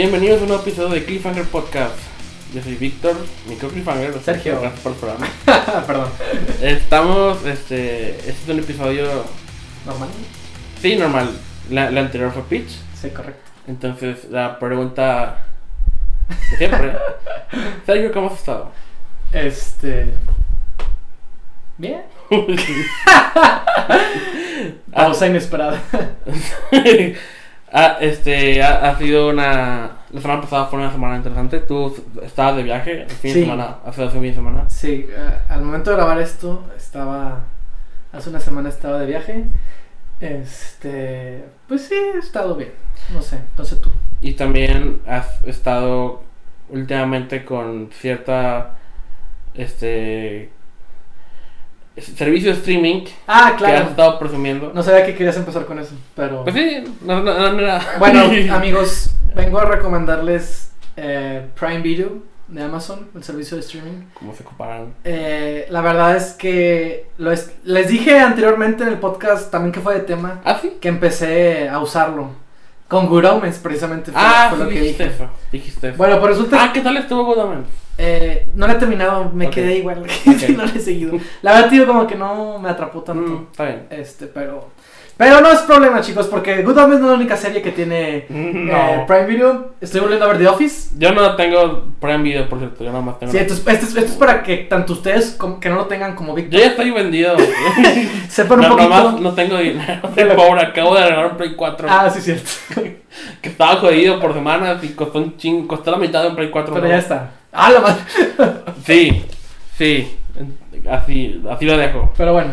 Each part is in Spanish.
Bienvenidos a un nuevo episodio de Cliffhanger Podcast. Yo soy Víctor, mi co-Cliffhanger. Sergio. Gracias por el programa. Perdón. Estamos, este, este es un episodio, ¿Normal? sí, normal. La, la anterior fue Pitch. Sí, correcto. Entonces, la pregunta de siempre. Sergio, ¿cómo has estado? Este. Bien. Pausa inesperada. Ah, este, ha, ha sido una... La semana pasada fue una semana interesante. Tú estabas de viaje el fin de Sí. semana, hace dos fines de semana. Sí, eh, al momento de grabar esto, estaba. Hace una semana estaba de viaje. Este. Pues sí, he estado bien. No sé, no sé tú. Y también has estado últimamente con cierta este servicio de streaming Ah, que has claro. estado presumiendo. No sabía que querías empezar con eso, pero. Pues sí, no, no, no. Bueno, amigos, vengo a recomendarles eh, Prime Video de Amazon, el servicio de streaming. ¿Cómo se comparan? Eh, la verdad es que lo es- les dije anteriormente en el podcast también que fue de tema ¿Ah, sí? que empecé a usarlo con Good Omens precisamente fue, Ah, fue sí, lo que dijiste dije. eso. Dijiste eso. Bueno, pues resulta ah, ¿qué tal estuvo Good Omens? Eh, no lo he terminado, me quedé igual, Ok. sí, no lo he seguido. La verdad tío como que no me atrapó tanto. Mm, está bien. Este, pero pero no es problema, chicos, porque Good Omens no es la única serie que tiene No. eh, Prime Video. Estoy volviendo a ver The Office. Yo no tengo Prime Video, por cierto. Yo nada más tengo. Sí, entonces, esto, es, esto es para que tanto ustedes como que no lo tengan como Yo Víctor ya estoy vendido. sepan un no, poquito. nomás no tengo dinero. Soy pobre. Acabo de regalar un Play 4. Ah, sí, cierto. Que estaba jodido por semanas y costó un ching, costó la mitad de un Play 4. Pero ¿no? ya está. Ah, la madre. Sí, sí. Así, así lo dejo. Pero bueno.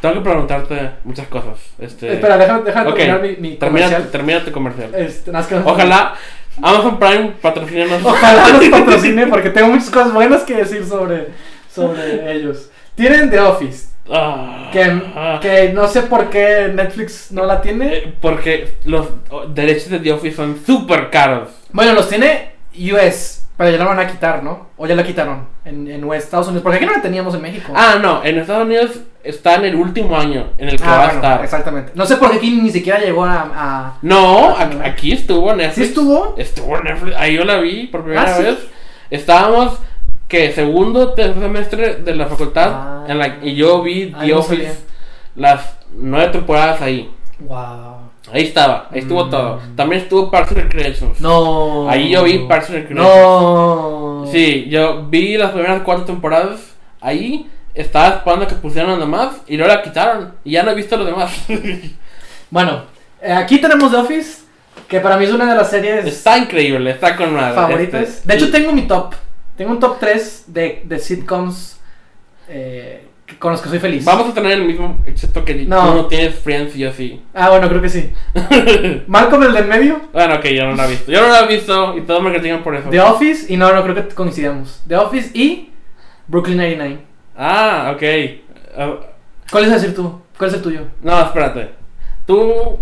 Tengo que preguntarte muchas cosas. Este, Espera, déjame, déjame ok, terminar mi, mi termina, comercial. termina tu comercial. Este, nada más que- Ojalá Amazon Prime patrocínenos. Ojalá los patrocine porque tengo muchas cosas buenas que decir sobre, sobre ellos. Tienen The Office, Ah, que, ah. que no sé por qué Netflix no la tiene. Eh, Porque los oh, derechos de The Office son súper caros. Bueno, los tiene US, pero ya la van a quitar, ¿no? O ya la quitaron en, Estados Unidos, porque aquí no la teníamos en México. Ah, no, en Estados Unidos está en el último año en el que Ah, va a estar. exactamente. No sé por qué aquí ni siquiera llegó a... a- No, aquí, estuvo Netflix. ¿Sí estuvo? Estuvo en Netflix. Ahí yo la vi por primera Ah, ¿sí? vez. Estábamos, que segundo tercer semestre de la facultad. Ah. en la, y yo vi The Office las nueve temporadas ahí. Wow. Ahí estaba, ahí estuvo Mm. todo. También estuvo Parks and Recreations. No. Ahí yo vi Parks and Recreations. No. Sí, yo vi las primeras cuatro temporadas. Ahí estaba esperando que pusieran las demás y luego la quitaron. Y ya no he visto los demás. Bueno, eh, aquí tenemos The Office, que para mí es una de las series está increíble, está con madre. favoritas. Este, de hecho, y- tengo mi top. Tengo un top 3 de, de sitcoms eh, que- con los que soy feliz. Vamos a tener el mismo, excepto que No. tú no tienes Friends y yo sí. Ah, bueno, creo que sí. Malcolm el del medio, Bueno, ok, yo no la he visto. Yo no la he visto y todos me critican por eso. The Office, y no, no creo que coincidamos. The Office y Brooklyn 99. Ah, ok. Ah, ¿Cuál es decir tú? ¿Cuál es el tuyo? no, espérate. Tú,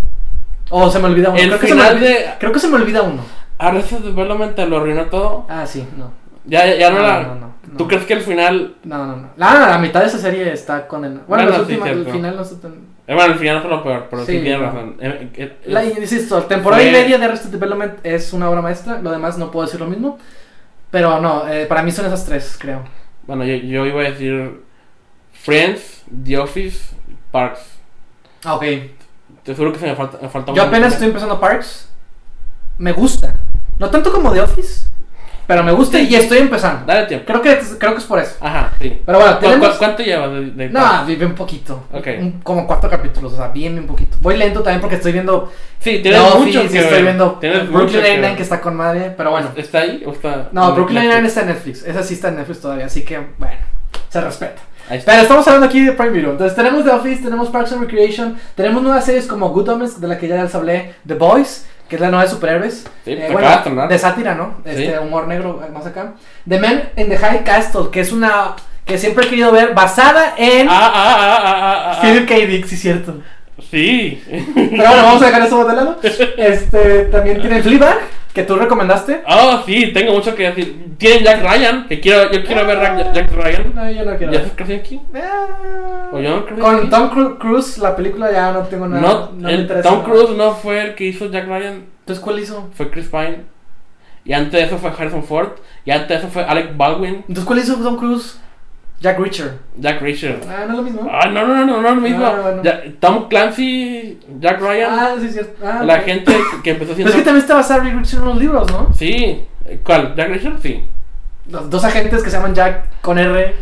Oh, se me olvida uno. el creo, que se me final olvida, de creo que se me olvida uno. Arrested Development te lo arruinó todo. Ah, sí, no. Ya, ya, no, No, la. no, no, no. ¿Tú crees que el final. No, no, no. La, la mitad de esa serie está condenada. Bueno, Bueno, las sí, últimas- el final no está tan... Eh, bueno, el final fue lo peor, pero sí, Sí, tienes no. razón. Eh, eh, La, insisto, temporada Fue- y media de Arrested Development es una obra maestra. Lo demás no puedo decir lo mismo. Pero no, eh, para mí son esas tres, creo. bueno, yo, yo iba a decir Friends, The Office, Parks. Ah, ok. Te juro que se me falta, me falta Yo apenas estoy empezando Parks. Me gusta. No tanto como The Office, pero me gusta y estoy empezando. Dale tiempo. Creo que, creo que es por eso. Ajá, sí. Pero bueno, ¿Cu- cu- tenemos... ¿Cuánto llevas de, de No, vive un poquito. Ok. Un- como cuatro capítulos, o sea, bien, bien poquito. Voy lento también porque estoy viendo Sí, tienes mucho Office que estoy ver. viendo Tienes Brooklyn que Nine-Nine ver. que está con madre, pero bueno. ¿Está ahí o está.? No, Brooklyn? Nine-Nine está en Netflix. Esa sí está en Netflix todavía, así que, bueno, se respeta. Pero estamos hablando aquí de Prime Video. Entonces tenemos The Office, tenemos Parks and Recreation, tenemos nuevas series como Good Omens, de la que ya les hablé, The Boys, que es la nueva de superhéroes. Sí, Eh, bueno, acaba de sátira, ¿no? Este Sí. humor negro eh, más acá. The Man in the High Castle, que es una que siempre he querido ver, basada en Ah, ah, ah, ah, ah, ah. Philip K. Dick, sí cierto. Sí. Pero bueno, vamos a dejar eso de lado. Este, también tiene Fleabag, que tú recomendaste. Oh, sí, tengo mucho que decir. Tienen Jack Ryan, que quiero, yo quiero ver Jack, Jack Ryan. No, yo no quiero. ¿Joseph Krasinski? Ah, ¿O? Con Tom Cru- Cruise, la película ya no tengo nada. No, no me interesa Tom. Cruise no fue el que hizo Jack Ryan, Entonces, ¿cuál hizo? fue Chris Pine. Y antes de eso fue Harrison Ford. Y antes de eso fue Alec Baldwin, Entonces, ¿cuál hizo Tom Cruise? Jack Reacher. Jack Reacher. Ah, no es lo mismo. Ah, no, no, no, no, no, lo mismo. Ah, bueno. Ya- Tom Clancy, Jack Ryan, Ah, sí, es cierto. Ah, la gente que empezó Pero haciendo. es que también está basado Jack Reacher en los libros, ¿no? Sí, ¿cuál? ¿Jack Reacher? Sí. Los dos agentes que se llaman Jack con R.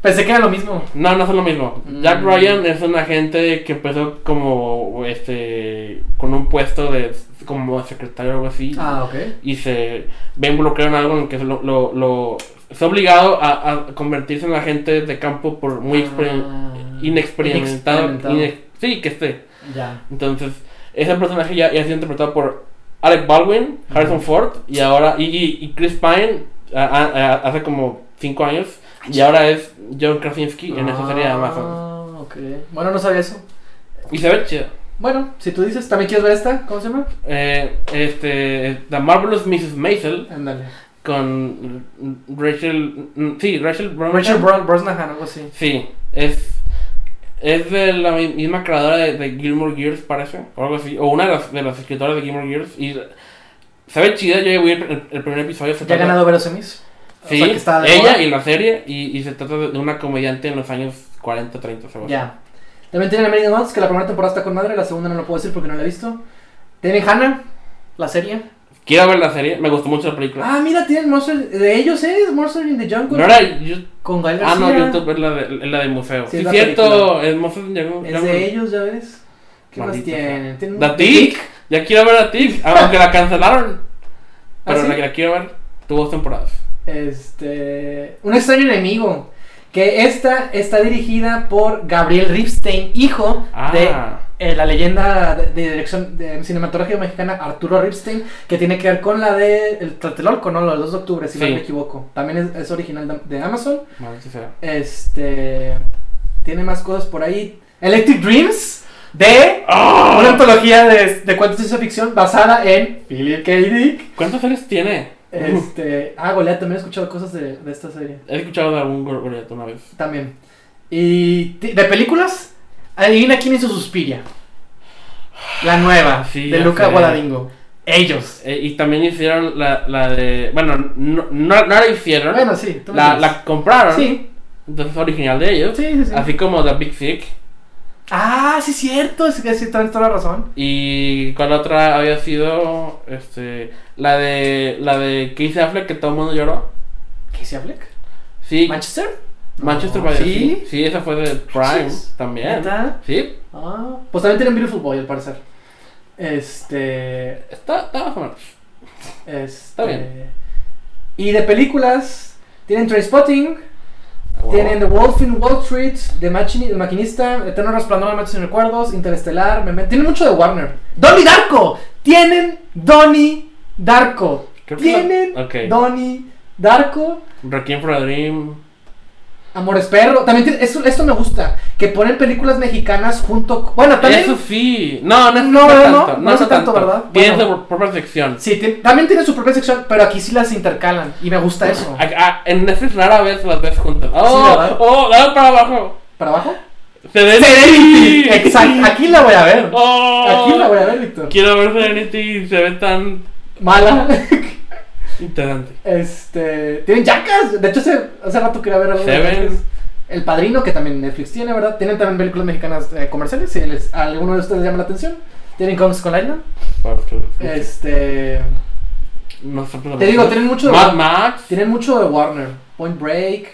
Pensé que era lo mismo. No, no son lo mismo. Mm. Jack Ryan es un agente que empezó como este con un puesto de como secretario o algo así Ah, ok. y se ve involucrado en algo en el que lo, lo, lo- está obligado a, a convertirse en agente de campo por muy Ah. inexperimentado, Inexperimentado. inex- sí que esté. Ya. Entonces ese personaje ya, ya ha sido interpretado por Alec Baldwin, Harrison Ford y ahora y, y, Chris Pine a- a- hace como 5 años y ahora es John Krasinski en esa serie de Amazon. Ah, ok. Bueno, no sabía eso. Y se ve chido. Bueno, si tú dices, ¿también quieres ver esta? ¿Cómo se llama? Eh, este, The Marvelous Mrs. Maisel Ándale. Con Rachel, sí, Rachel Brosnahan. Rachel Bro- Brosnahan, algo así. Sí, es, es de la mi- misma creadora de, de Gilmore Girls, parece, o algo así, o una de las, de las escritoras de Gilmore Girls. Y se ve chida, yo vi el, el- primer episodio. se Ya ha ganado Semis. O Sí, sea, que está de ella moda. y la serie, y, y se trata de una comediante en los años 40, 30, se Ya. También tienen American Gods, que la primera temporada está con madre, la segunda no lo puedo decir porque no la he visto. Tienen Hannah, la serie. Quiero ver la serie, me gustó mucho la película. Ah, mira, tienen Monster. De ellos es Monster in the Jungle. no era yo- Con Gael Ah, no, YouTube es la de, es la de museo. Sí, Sí, es la cierto, es Monster Jungle. Es de ellos, ya ves. ¿Qué más Maldita tienen? ¿Tienen The The Tick. Ya quiero ver a Tick, aunque la cancelaron. Pero ¿Ah, sí? la que la quiero ver, tuvo dos temporadas. Este. Un extraño enemigo. Que esta está dirigida por Gabriel Ripstein, hijo Ah, de eh, la leyenda de, de dirección de cinematografía mexicana Arturo Ripstein, que tiene que ver con la de El Tlatelolco, ¿no? Lo del 2 de octubre, si no Sí. me equivoco. También es, es original de, de Amazon. maldita sea. Este. Tiene más cosas por ahí. Electric Dreams, de ¡Ah! una antología de, de cuentos de ciencia ficción basada en Philip K. Dick. ¿Cuántas series tiene? Este. Ah, Goliath, también he escuchado cosas de, de esta serie. He escuchado de algún gol- goleto una vez. También. Y de películas, adivina quién hizo Suspiria. La nueva, Sí, de Luca sé. Guadagnino. Ellos. Eh, y también hicieron la, la de. Bueno, no, no, no la hicieron. Bueno, sí. tú la, la compraron. Sí, Entonces es original de ellos. sí, sí. sí. Así como The Big Sick. Ah, sí, cierto. Es que sí, tienes toda la razón. Y la otra había sido. Este. La de. La de Casey Affleck que todo el mundo lloró. ¿Casey Affleck? Sí. ¿Manchester? Manchester by the ¿sí? Sea. Sí, esa fue de Prime Manches. también. ¿Neta? Sí. Ah, pues también tienen Beautiful Boy, al parecer. Este. Está, está más o menos. Este. bien. Y de películas, tienen Trainspotting, Ah, huevo. tienen The Wolf in Wall Street, The, Machini- The Maquinista, Eterno Resplandor de Momentos sin Recuerdos, Interestelar, Memento. Tienen mucho de Warner. ¡Donnie Darko! Tienen Donnie Darko. Tienen la- ok. Donnie Darko. Requiem for a Dream. Amores Perro. También tiene- eso, esto me gusta. Que ponen películas mexicanas junto. con- Bueno, también. Eso sí. No, no, No, no, no, tanto. no No, no tanto, tanto, ¿verdad? Tiene Bueno. su propia sección. Sí, también tiene su propia sección, pero aquí sí las intercalan. Y me gusta eso. A- a- en Netflix rara vez las ves juntas. Oh, ¿verdad? oh, dale para abajo. ¿Para abajo? Serenity. Serenity. Exacto. Aquí la voy a ver. Oh, Aquí la voy a ver, Víctor. Quiero ver Serenity y se ve tan Mala. interesante. Este. Tienen Jackass. De hecho, hace, hace rato quería ver algo de. El Padrino, que también Netflix tiene, ¿verdad? Tienen también películas mexicanas eh, comerciales. Si les, a alguno de ustedes les llama la atención. Tienen Comics con Island. Este. no Te digo, tienen mucho de Mad Max. Tienen mucho de Warner. Point Break.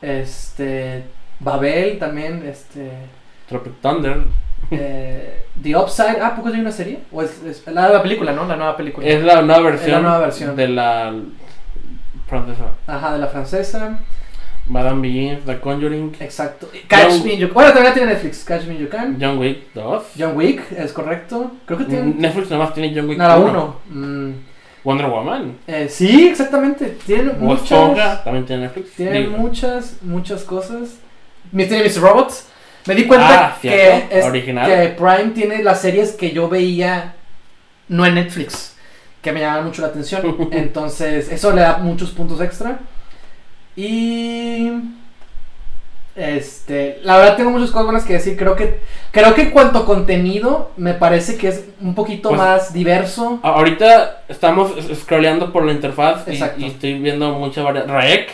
Este. Babel también. Este. Tropic Thunder. Eh, The Upside. Ah, ¿poco hay una serie? ¿O es, es la, la película, no? La nueva película. Es la nueva versión. Es la nueva versión. De la francesa. Ajá, de la francesa. Madame Begins, The Conjuring. Exacto. Catch John- Me You Can. Bueno, también tiene Netflix. Catch Me You Can. John Wick 2. John Wick, es correcto. Creo que tiene. Netflix nomás tiene John Wick No, la 1. 1. Wonder Woman. sí, exactamente. Tienen muchas. también tiene Netflix. Tienen Digo, muchas, muchas cosas. Tiene Mr. Robots. Me di cuenta Ah, que, es- original. que Prime tiene las series que yo veía no en Netflix. que me llaman mucho la atención. Entonces, eso le da muchos puntos extra. Y este, la verdad tengo muchas cosas buenas que decir. Creo que creo que en cuanto a contenido me parece que es un poquito Pues- más diverso. Ahorita estamos scrolleando por la interfaz y, estoy viendo mucha variedad. Rec.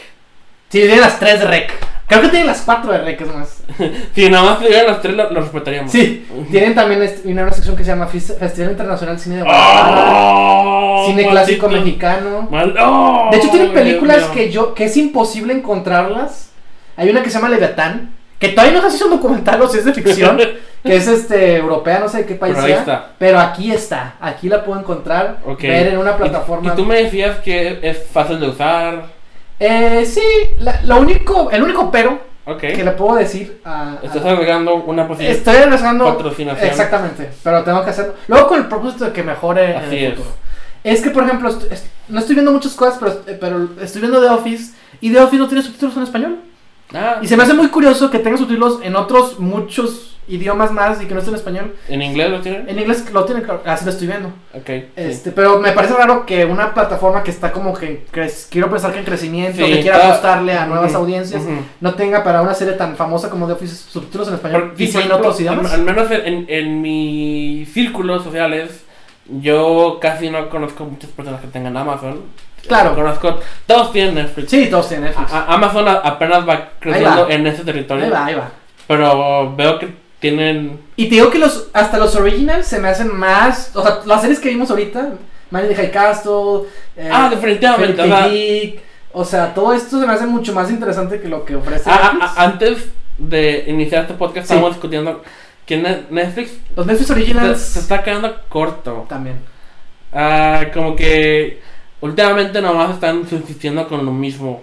Sí, tiene las 3 de rec. Creo que tiene las 4 de rec, es más. Si nada más tuvieran las tres, lo, lo respetaríamos. Sí, tienen también viene una sección que se llama Festival Internacional de Cine de Guadalajara. ¡Oh! Cine clásico mexicano. Mal- ¡Oh! De hecho, tienen Dios películas que yo que es imposible encontrarlas. Hay una que se llama Leviatán, que todavía no sé si es un documental o si es de ficción, que es este europea, no sé de qué país Pero sea. está. Pero aquí está, aquí la puedo encontrar, Ok. ver en una Y- plataforma. Y, tú me decías que es fácil de usar. Eh, sí, la- lo único, el único pero Ok. que le puedo decir a, a- Estás agregando una posible estoy regresando patrocinación. exactamente, pero tengo que hacerlo. Luego con el propósito de que mejore en Así el es. futuro. Es que por ejemplo, est- est- no estoy viendo muchas cosas, pero, eh, pero estoy viendo The Office y The Office no tiene subtítulos en español. Ah, Y se me hace muy curioso que tenga subtítulos en otros muchos idiomas más y que no esté en español. ¿En inglés lo tienen? En inglés lo tienen, claro, así lo estoy viendo. Ok. sí. Este, pero me parece raro que una plataforma que está como que quiero pensar que en crecimiento, Sí, que quiera está- apostarle a nuevas audiencias, no tenga para una serie tan famosa como The Office subtítulos en español Por- y sí, en otros idiomas. Al, al menos en, en mis círculos sociales, yo casi no conozco muchas personas que tengan Amazon. Claro. Conozco, todos tienen Netflix. Sí, todos tienen Netflix. A- Amazon apenas va creciendo va. en ese territorio. Ahí va, ahí va. Pero veo que tienen. Y te digo que los hasta los originals se me hacen más, o sea, las series que vimos ahorita, Man in the High Castle, eh, ah, definitivamente. Geek, o sea, todo esto se me hace mucho más interesante que lo que ofrece Netflix. a- antes de iniciar este podcast, Sí. estábamos discutiendo que Ne- Netflix Los Netflix Originals se está quedando corto. también. Ah, como que últimamente nomás están subsistiendo con lo mismo.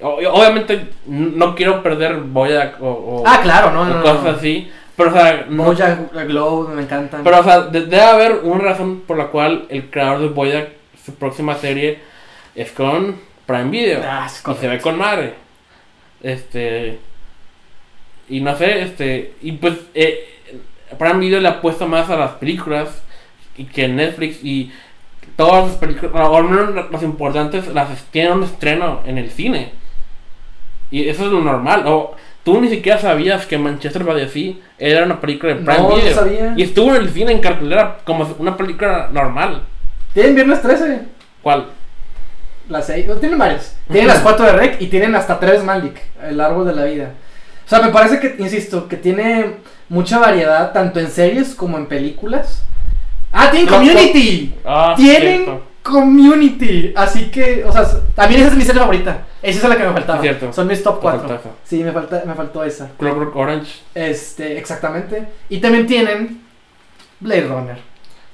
O- obviamente no quiero perder Boyack o, o- Ah, claro, no, o no, no. cosas no. así. Pero o sea, no- Bojack Globe me encantan. pero o sea, de- debe haber una razón por la cual el creador de Boyack, su próxima serie es con Prime Video. Ah, es y se ve con madre. Este. Y no sé, este. Y pues. Eh, Prime Video le ha puesto más a las películas. Y que Netflix y. Todas las películas, o al menos las- las importantes, las tienen un estreno en el cine. Y eso es lo normal. O tú ni siquiera sabías que Manchester by the Sea era una película de Prime No, no Video. sabía. Y estuvo en el cine en cartelera como una película normal. Tienen viernes 13, ¿Cuál? las 6, no, tienen varias. Tienen las 4 de Rec y tienen hasta 3 Malik, el árbol de la vida. O sea, me parece que, insisto, que tiene mucha variedad tanto en series como en películas. Ah, tienen No, Community. Ah, tienen cierto. Community. Así que, o sea, también esa es mi serie favorita. Esa es la que me faltaba. Cierto. Son mis top Te 4. faltó esa. Sí, me, falta, me faltó esa. Clockwork Orange. Este, exactamente. Y también tienen Blade Runner.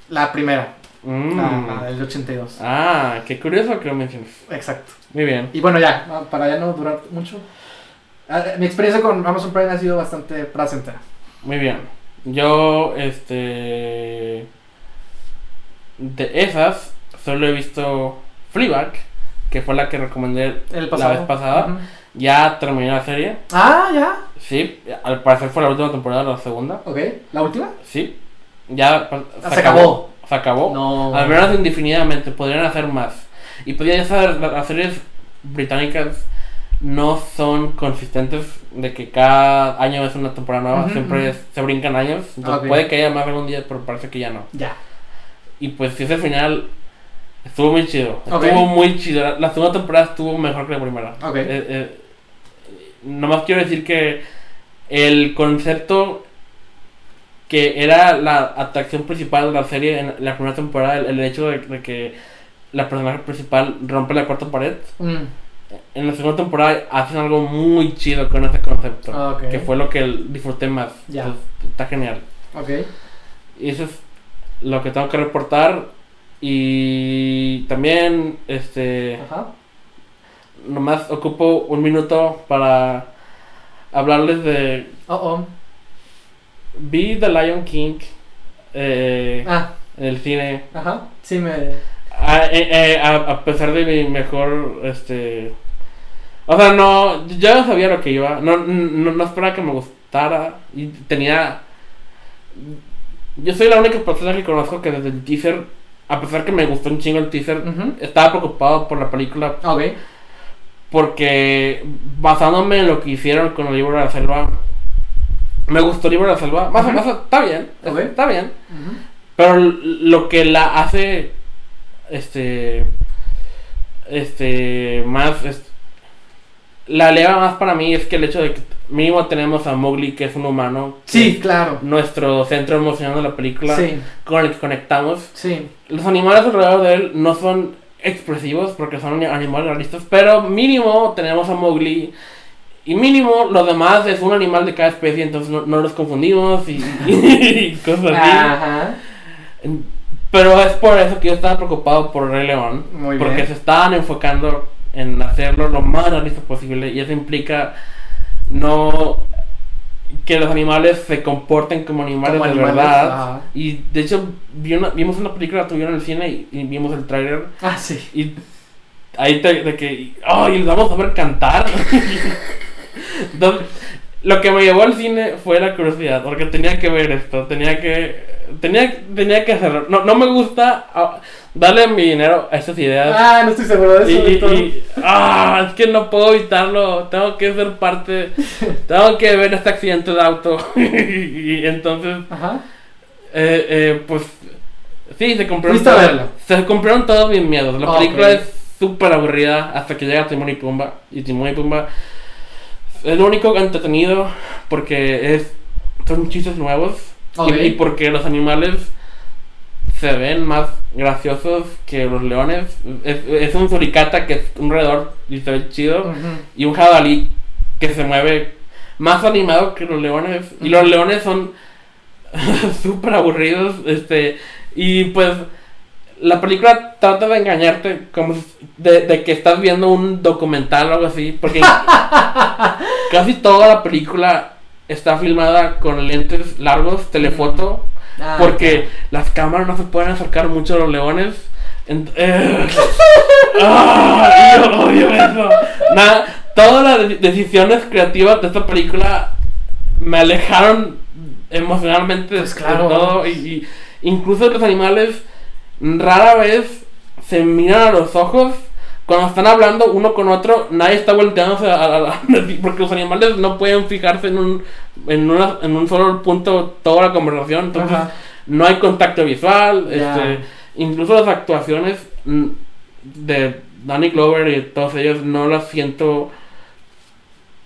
La primera. Mm. La, la del 82. Ah, qué curioso que lo menciones. Exacto. Muy bien. Y bueno, ya, no, para ya no durar mucho. ah, Mi experiencia con Amazon Prime ha sido bastante placentera. Muy bien. Yo, este. De esas, solo he visto Fleabag, que fue la que recomendé El la vez pasada. Ujú. Ya terminé la serie. Ah, ya. Sí, al parecer fue la última temporada, la segunda. Ok. ¿La última? Sí. Ya Ah, se acabó. Se acabó. No. Al menos indefinidamente, podrían hacer más. Y podrían saber, la- las series británicas no son consistentes de que cada año es una temporada nueva, Ujú, siempre ujú. es- se brincan años. Entonces Ok. puede que haya más algún día, pero parece que ya no. Ya. Y pues si ese final estuvo muy chido. Estuvo muy chido. La, segunda temporada estuvo mejor que la primera. Ok. Eh, eh, nomás quiero decir que el concepto que era la atracción principal de la serie en la primera temporada, el, el hecho de, de que la personaje principal rompe la cuarta pared, Mm, en la segunda temporada hacen algo muy chido con ese concepto, Ah, ok. que fue lo que disfruté más. Ya. Entonces, está genial. Ok. Y eso es lo que tengo que reportar. Y también, este, Ajá. nomás ocupo un minuto para hablarles de Oh, oh. Vi The Lion King eh, Ah, en el cine. ajá. Sí, me. A, eh, eh, a, a pesar de mi mejor, este... O sea, no, yo ya sabía lo que iba. No, no, no esperaba que me gustara. Y tenía... Yo soy la única persona que conozco que desde el teaser a pesar que me gustó un chingo el teaser, estaba preocupado por la película Ok. porque basándome en lo que hicieron con el libro de la selva, me gustó el libro de la selva. Más o menos está bien, está bien. Pero lo que la hace, este, este, más, la eleva más para mí es que el hecho de que mínimo tenemos a Mowgli, que es un humano, Sí, claro. nuestro centro emocional de la película, Sí, con el que conectamos. sí. Los animales alrededor de él no son expresivos porque son animales realistas, pero mínimo tenemos a Mowgli. Y mínimo, los demás es un animal de cada especie, entonces no, no los confundimos y, y cosas así. Ajá. Pero es por eso que yo estaba preocupado por Rey León. Muy porque bien. se estaban enfocando en hacerlo lo más realista posible. Y eso implica no que los animales se comporten como animales Como de animales, verdad. Y de hecho vi una- vimos una película tuya en el cine y, y vimos el tráiler. Ah, sí. Y ahí te, de que, ¡ay! los vamos a ver cantar. Entonces, lo que me llevó al cine fue la curiosidad, porque tenía que ver esto, tenía que, tenía, tenía que hacerlo. No, no me gusta darle mi dinero a estas ideas. Ah, no estoy seguro de y, eso. y- Víctor. y- ah, es que no puedo evitarlo, tengo que ser parte, tengo que ver este accidente de auto. y entonces, Ajá. eh, eh, pues sí, se a todos- se cumplieron todos mis miedos. La película es súper aburrida hasta que llega Timón y Pumba. Y Timón y Pumba es lo único entretenido porque es son chistes nuevos y- Ok. y, porque los animales se ven más graciosos que los leones. Es, es un suricata que es un roedor y se ve chido y un jabalí que se mueve más animado que los leones. Y los leones son súper aburridos. Este, y pues la película trata de engañarte como de, de que estás viendo un documental o algo así. Porque casi toda la película está filmada con lentes largos, telefoto. Ah, Porque las cámaras no se pueden acercar mucho a los leones. Eh, ¡Ah! yo odio eso. Nada, todas las de- decisiones creativas de esta película me alejaron emocionalmente de- Pues de claro. todo. Y, y incluso los animales rara vez se miran a los ojos. Cuando están hablando uno con otro, nadie está volteándose a, a- a- porque los animales no pueden fijarse en un, en, una- en un solo punto toda la conversación. Entonces, Ajá. no hay contacto visual. Este, incluso las actuaciones mm, de Danny Glover y todos ellos no las siento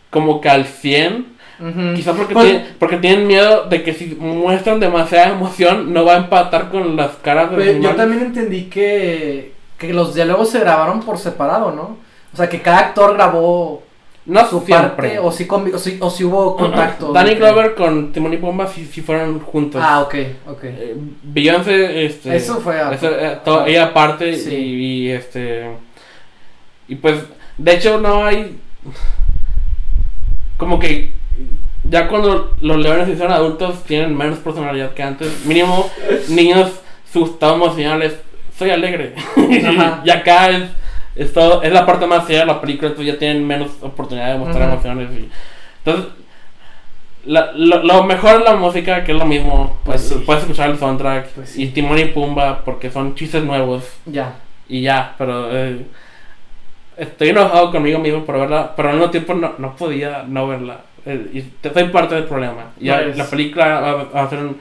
como que al 100. Ujú. Quizás porque, Pues- tienen, porque tienen miedo de que si muestran demasiada emoción no va a empatar con las caras de los Pues, yo animales. también entendí que, que los diálogos se grabaron por separado, ¿no? O sea, que cada actor grabó No su siempre. parte, o si, convi- o si, o si hubo contacto. Danny que- Glover con Timon y Pumba si, si fueron juntos. Ah, ok, ok. Eh, Beyoncé, este, Eso fue a- eso, eh, ella aparte Sí. y, y, este y pues de hecho no hay como que ya cuando los leones se hicieron adultos tienen menos personalidad que antes mínimo niños su estado emocional es soy alegre y acá es es, todo- es la parte más seria de la película entonces ya tienen menos oportunidad de mostrar emociones y, entonces la- lo, lo mejor es la música, que es lo mismo. Pues Pues, sí. Puedes escuchar el soundtrack Pues sí. y Timón y Pumba porque son chistes nuevos Ya. y ya, pero eh, estoy enojado conmigo mismo por verla, pero al mismo tiempo no, no podía no verla. Eh, y te- soy parte del problema. Ya, No la película va, va a ser un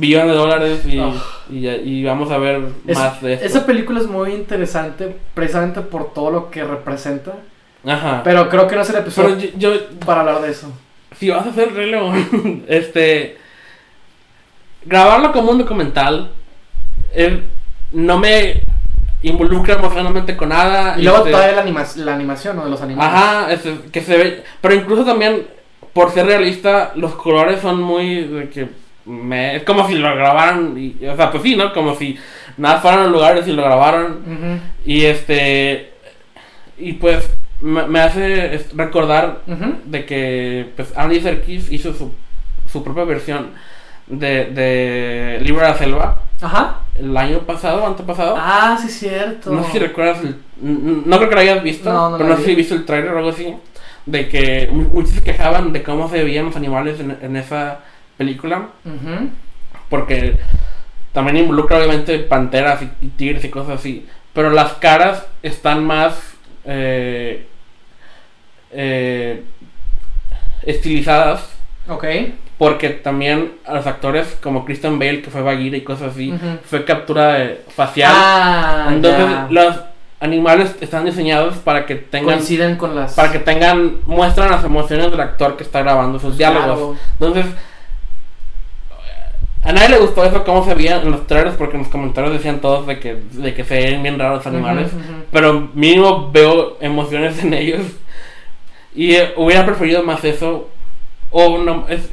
billón de dólares y, Oh. y, vamos a ver Es- más de esto. esa película es muy interesante precisamente por todo lo que representa. Ajá. Pero creo que no es el episodio yo, yo- para hablar de eso. si vas a hacer Rey León, este. Grabarlo como un documental eh, no me involucra emocionalmente con nada. Y luego este, todavía la, anima la animación, ¿no? De los animales. Ajá, este, que se ve. Pero incluso también, por ser realista, los colores son muy. de que me- es como si lo grabaran. Y, o sea, pues sí, ¿no? Como si nada fueran los lugares y lo grabaron. Ujú, Y este. Y pues me, me hace recordar de que pues Andy Serkis hizo su, su propia versión de, de Libro de la Selva Ajá. el año pasado, antepasado. Ah, sí, cierto. no sé si recuerdas, el- no creo que lo hayas visto, No, no pero no sé si viste el trailer o algo así, de que mu- muchos se quejaban de cómo se veían los animales en, en esa película, porque también involucra obviamente panteras y, tigres y cosas así. Pero las caras están más eh, eh, estilizadas. Ok. Porque también a los actores como Christian Bale, que fue Bagheera y cosas así, fue captura de- facial. Ah, Entonces ya. los animales están diseñados para que tengan coinciden con las. para que tengan muestran las emociones del actor que está grabando sus diálogos. Claro. Entonces a nadie le gustó eso cómo se veían en los trailers porque en los comentarios decían todos de que de que se ven bien raros los animales, pero mínimo veo emociones en ellos y eh, hubiera preferido más eso o no es-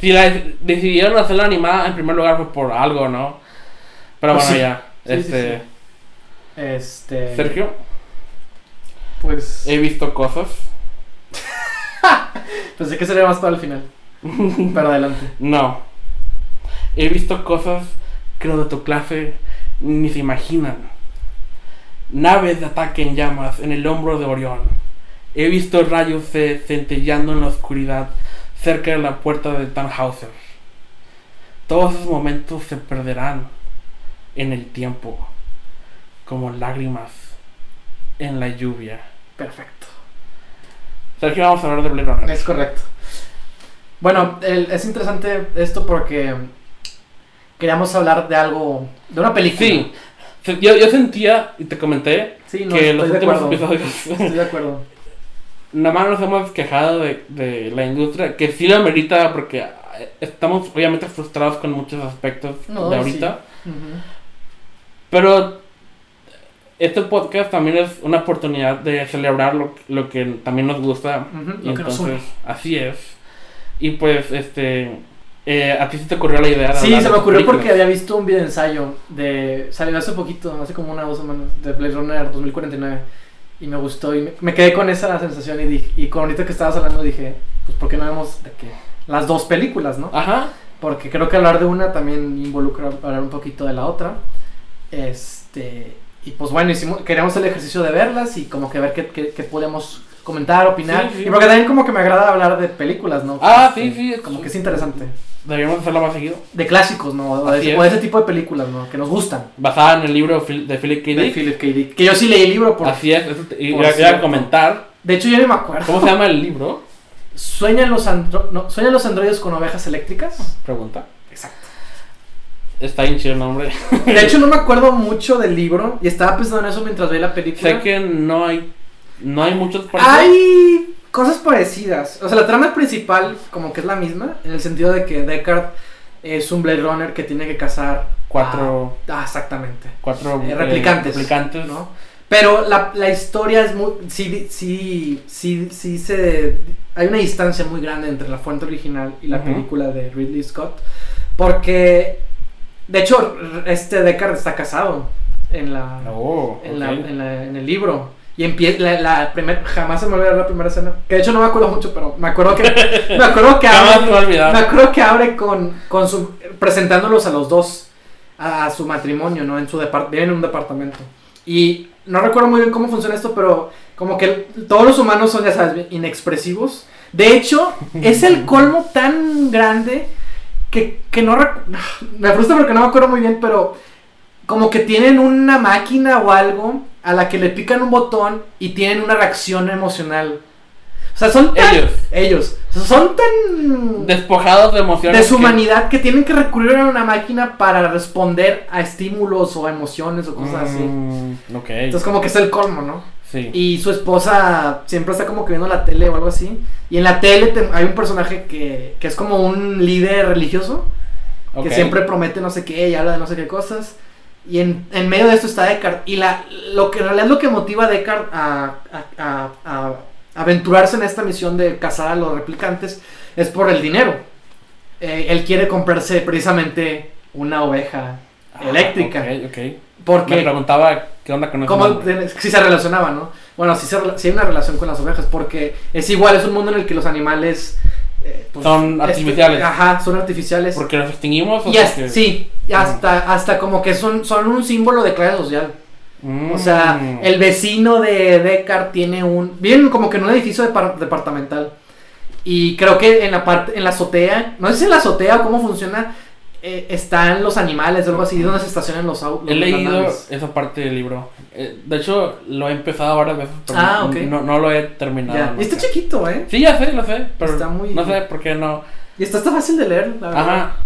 si la decidieron hacerla animada en primer lugar fue por algo, ¿no? Pero Pues bueno, sí. ya. Sí, este, sí. Este. Sergio, Pues. he visto cosas. Pensé que sería más para el final. Pero adelante. No. He visto cosas que los de tu clase ni se imaginan. Naves de ataque en llamas en el hombro de Orión. He visto rayos centellando en la oscuridad cerca de la puerta de Tannhauser. Todos esos momentos se perderán en el tiempo, como lágrimas en la lluvia. Perfecto. Sergio, vamos a hablar de Blade Runner. Es correcto. Bueno, el- es interesante esto porque queríamos hablar de algo, de una película. Sí, yo, yo sentía, y te comenté, sí, no, que los últimos acuerdo. episodios Estoy de acuerdo. nada más nos hemos quejado de, de la industria, que sí lo amerita porque estamos obviamente frustrados con muchos aspectos No, de sí. ahorita, pero este podcast también es una oportunidad de celebrar lo, lo que también nos gusta, Ujú, y lo que nos entonces así es, y pues este, eh, a ti se te ocurrió la idea de Sí, se me ocurrió películas. porque había visto un video ensayo de. salió hace poquito, hace como una o dos semanas, de Blade Runner 2049. Y me gustó y me, me quedé con esa sensación. Y, dije, y con ahorita que estabas hablando dije, pues, ¿por qué no vemos de que las dos películas, no? Ajá, Porque creo que hablar de una también involucra hablar un poquito de la otra. Este. Y pues bueno, hicimos, queríamos el ejercicio de verlas y como que ver qué, qué, qué podemos comentar, opinar. Sí, sí. Y porque también como que me agrada hablar de películas, ¿no? Ah, sí, sí, Como que es interesante. deberíamos hacerlo más seguido, De clásicos, ¿no? O de, es. o de ese tipo de películas, ¿no? Que nos gustan. basada en el libro de Phil- de Philip K. De Dick. Philip K. Dick. Que yo sí leí el libro. Por, Así es, y por iba- iba a cierto. comentar, de hecho, yo no me acuerdo. ¿cómo se llama el libro? ¿Sueñan los, andro- no, ¿Sueñan los androides con ovejas eléctricas? Pregunta. Está bien chido el nombre. De hecho, no me acuerdo mucho del libro y estaba pensando en eso mientras veía la película. sé que no hay no hay muchos parecidos. Hay cosas parecidas. O sea, la trama principal como que es la misma, en el sentido de que Deckard es un Blade Runner que tiene que cazar Cuatro- ah, exactamente. cuatro Eh, eh, replicantes. replicantes. ¿no? Pero la, la historia es muy. Sí, sí, sí, sí se. Hay una distancia muy grande entre la fuente original y la película de Ridley Scott. Porque. De hecho, este Deckard está casado en la. Oh, en, la- en, la- en el libro. Y empieza la, la primer, jamás se me olvidará la primera escena. Que de hecho no me acuerdo mucho, pero me acuerdo que me acuerdo que abre, me acuerdo que abre con, con su presentándolos a los dos a, su matrimonio, ¿no? En su depart viven en un departamento. Y no recuerdo muy bien cómo funciona esto, pero como que todos los humanos son, ya sabes, inexpresivos. De hecho, es el colmo tan grande que, que no rec- me frustra porque no me acuerdo muy bien, pero como que tienen una máquina o algo a la que le pican un botón y tienen una reacción emocional. O sea, son tan, Ellos. ellos son tan Despojados de emociones. de su humanidad que tienen que recurrir a una máquina para responder a estímulos o a emociones o cosas así. Mm. Entonces como que es el colmo, ¿no? Sí. Y su esposa siempre está como que viendo la tele o algo así. Y en la tele te- hay un personaje que, que es como un líder religioso ok. que siempre promete no sé qué y habla de no sé qué cosas. Y en, en medio de esto está Deckard. Y la, lo que en realidad lo que motiva a a, a- a- a aventurarse en esta misión de cazar a los replicantes es por el dinero. Eh, él quiere comprarse precisamente una oveja Ah, eléctrica. ok, ok. Me Porque preguntaba qué onda con como si se relacionaba, ¿no? Bueno, si hay una relación con las ovejas, porque es igual, es un mundo en el que los animales eh, pues, Son este, artificiales. ajá, son artificiales. ¿Porque los extinguimos? o porque- sí, y hasta, hasta como que son, son un símbolo de clase social. Mm. O sea, el vecino de Deckard tiene un. Viven como que en un edificio depar- departamental. Y creo que en la parte, en la azotea, no sé si en la azotea o cómo funciona, eh, están los animales o algo así, donde se estacionan los autos. He leído esa parte del libro. Eh, de hecho, lo he empezado ahora veces, pero Ah, no, no lo he terminado. Ya. Está chiquito, ¿eh? Sí, ya sé, lo sé, pero Está muy- no sé por qué no. Y está, está fácil de leer, la verdad. Ajá.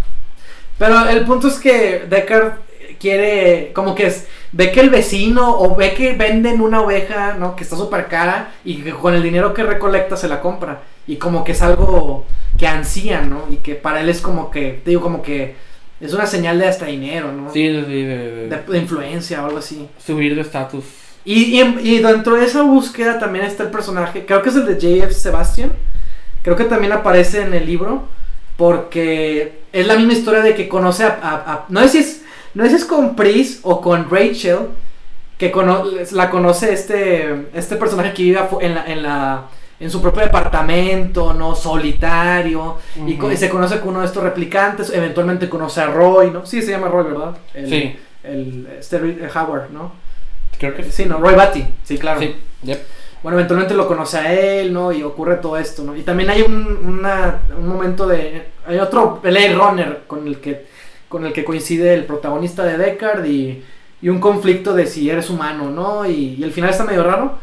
Pero el punto es que Deckard quiere, como que es, ve que el vecino o ve que venden una oveja, ¿no? Que está súper cara y que con el dinero que recolecta se la compra. Y como que es algo que ansía, ¿no? Y que para él es como que, te digo, como que es una señal de hasta dinero, ¿no? Sí, sí, sí, de, de- influencia o algo así. subir de estatus. Y, y, en- y dentro de esa búsqueda también está el personaje, creo que es el de JF Sebastian. Creo que también aparece en el libro. Porque es la misma historia de que conoce a. a- a- no, sé si es, no sé si es con Pris o con Rachel. Que cono- la conoce este, este personaje que vive afu- en, la, en, la, en su propio departamento, ¿no? Solitario. y, se conoce con uno de estos replicantes. Eventualmente conoce a Roy, ¿no? Sí, se llama Roy, ¿verdad? El, Sí, El, este, el Howard, ¿no? creo que Sí, no, Roy Batty, sí, claro. Sí, yep. Bueno, eventualmente lo conoce a él, ¿no? Y ocurre todo esto, ¿no? Y también hay un, una- un momento de... Hay otro Blade Runner con el que, con el que coincide el protagonista de Deckard y, y un conflicto de si eres humano, ¿no? Y, y el final está medio raro,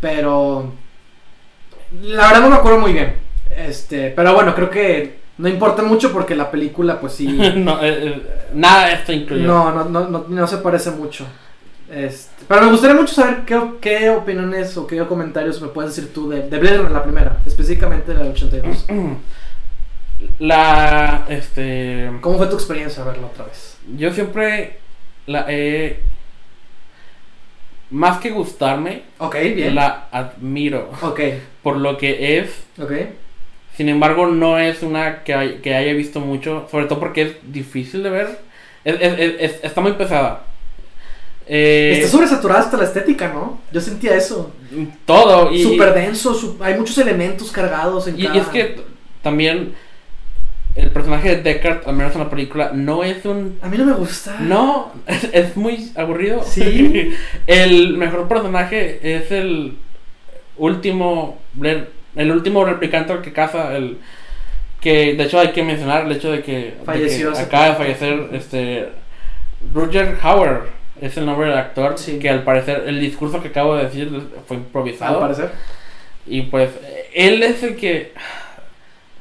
pero... La verdad no me acuerdo muy bien. Este, pero bueno, creo que no importa mucho porque la película, pues sí... no, eh, eh, nada de esto. No, no, no, no, no se parece mucho. Este, pero me gustaría mucho saber qué, qué opiniones o qué comentarios me puedes decir tú de, de Blade Runner, la primera, específicamente de la 82. La, este, ¿Cómo fue tu experiencia verla otra vez? yo siempre la he, más que gustarme, Ok, bien. la admiro Ok, por lo que es. Sin embargo, no es una que, hay- que haya visto mucho, sobre todo porque es difícil de ver. Es- es- es- es- está muy pesada. Eh, Está sobresaturada hasta la estética, ¿no? Yo sentía eso. todo. Y, Súper denso, su- hay muchos elementos cargados en y, y es que también el personaje de Deckard, al menos en la película, no es un A mí no me gusta. No, es, es muy aburrido. Sí. el mejor personaje es el último el último replicante al que caza el que de hecho hay que mencionar el hecho de que, de que Falleció hace acaba de fallecer este Roger Howard es el nombre del actor Sí. que al parecer el discurso que acabo de decir fue Al improvisado parecer. y pues él es el que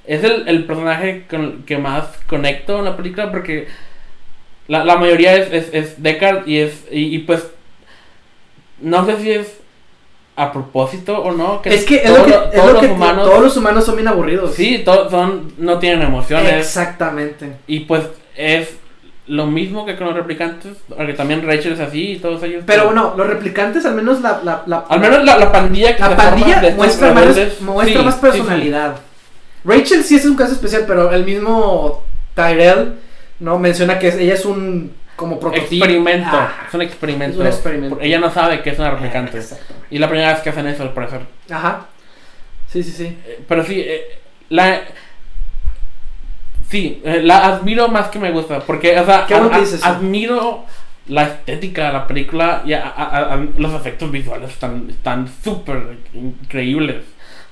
es el, el personaje con que más conecto en la película porque la, la mayoría es, es, es Deckard y es y, y, pues no sé si es a propósito o no que Es que es lo que, lo- es todos lo los que humanos todos los humanos son bien aburridos. sí todos son no tienen emociones Exactamente. y pues es lo mismo que con los replicantes porque también Rachel es así y todos ellos Pero bueno, los replicantes, al menos la, la, la- al menos la, la pandilla que la pandilla muestra, más, muestra sí, más sí, sí. Rachel sí es un caso especial, pero el mismo Tyrell no menciona que ella es un como prototipo. experimento. Ah, es un experimento. Es un experimento. Ella no sabe que es una replicante. Y la primera vez que hacen eso, al parecer. Ajá. Sí, sí, sí. Eh, Pero sí, eh, la. Sí, eh, la admiro más que me gusta. Porque, o sea, Qué dices admiro la estética de la película y a- a- a- los efectos visuales están están súper increíbles.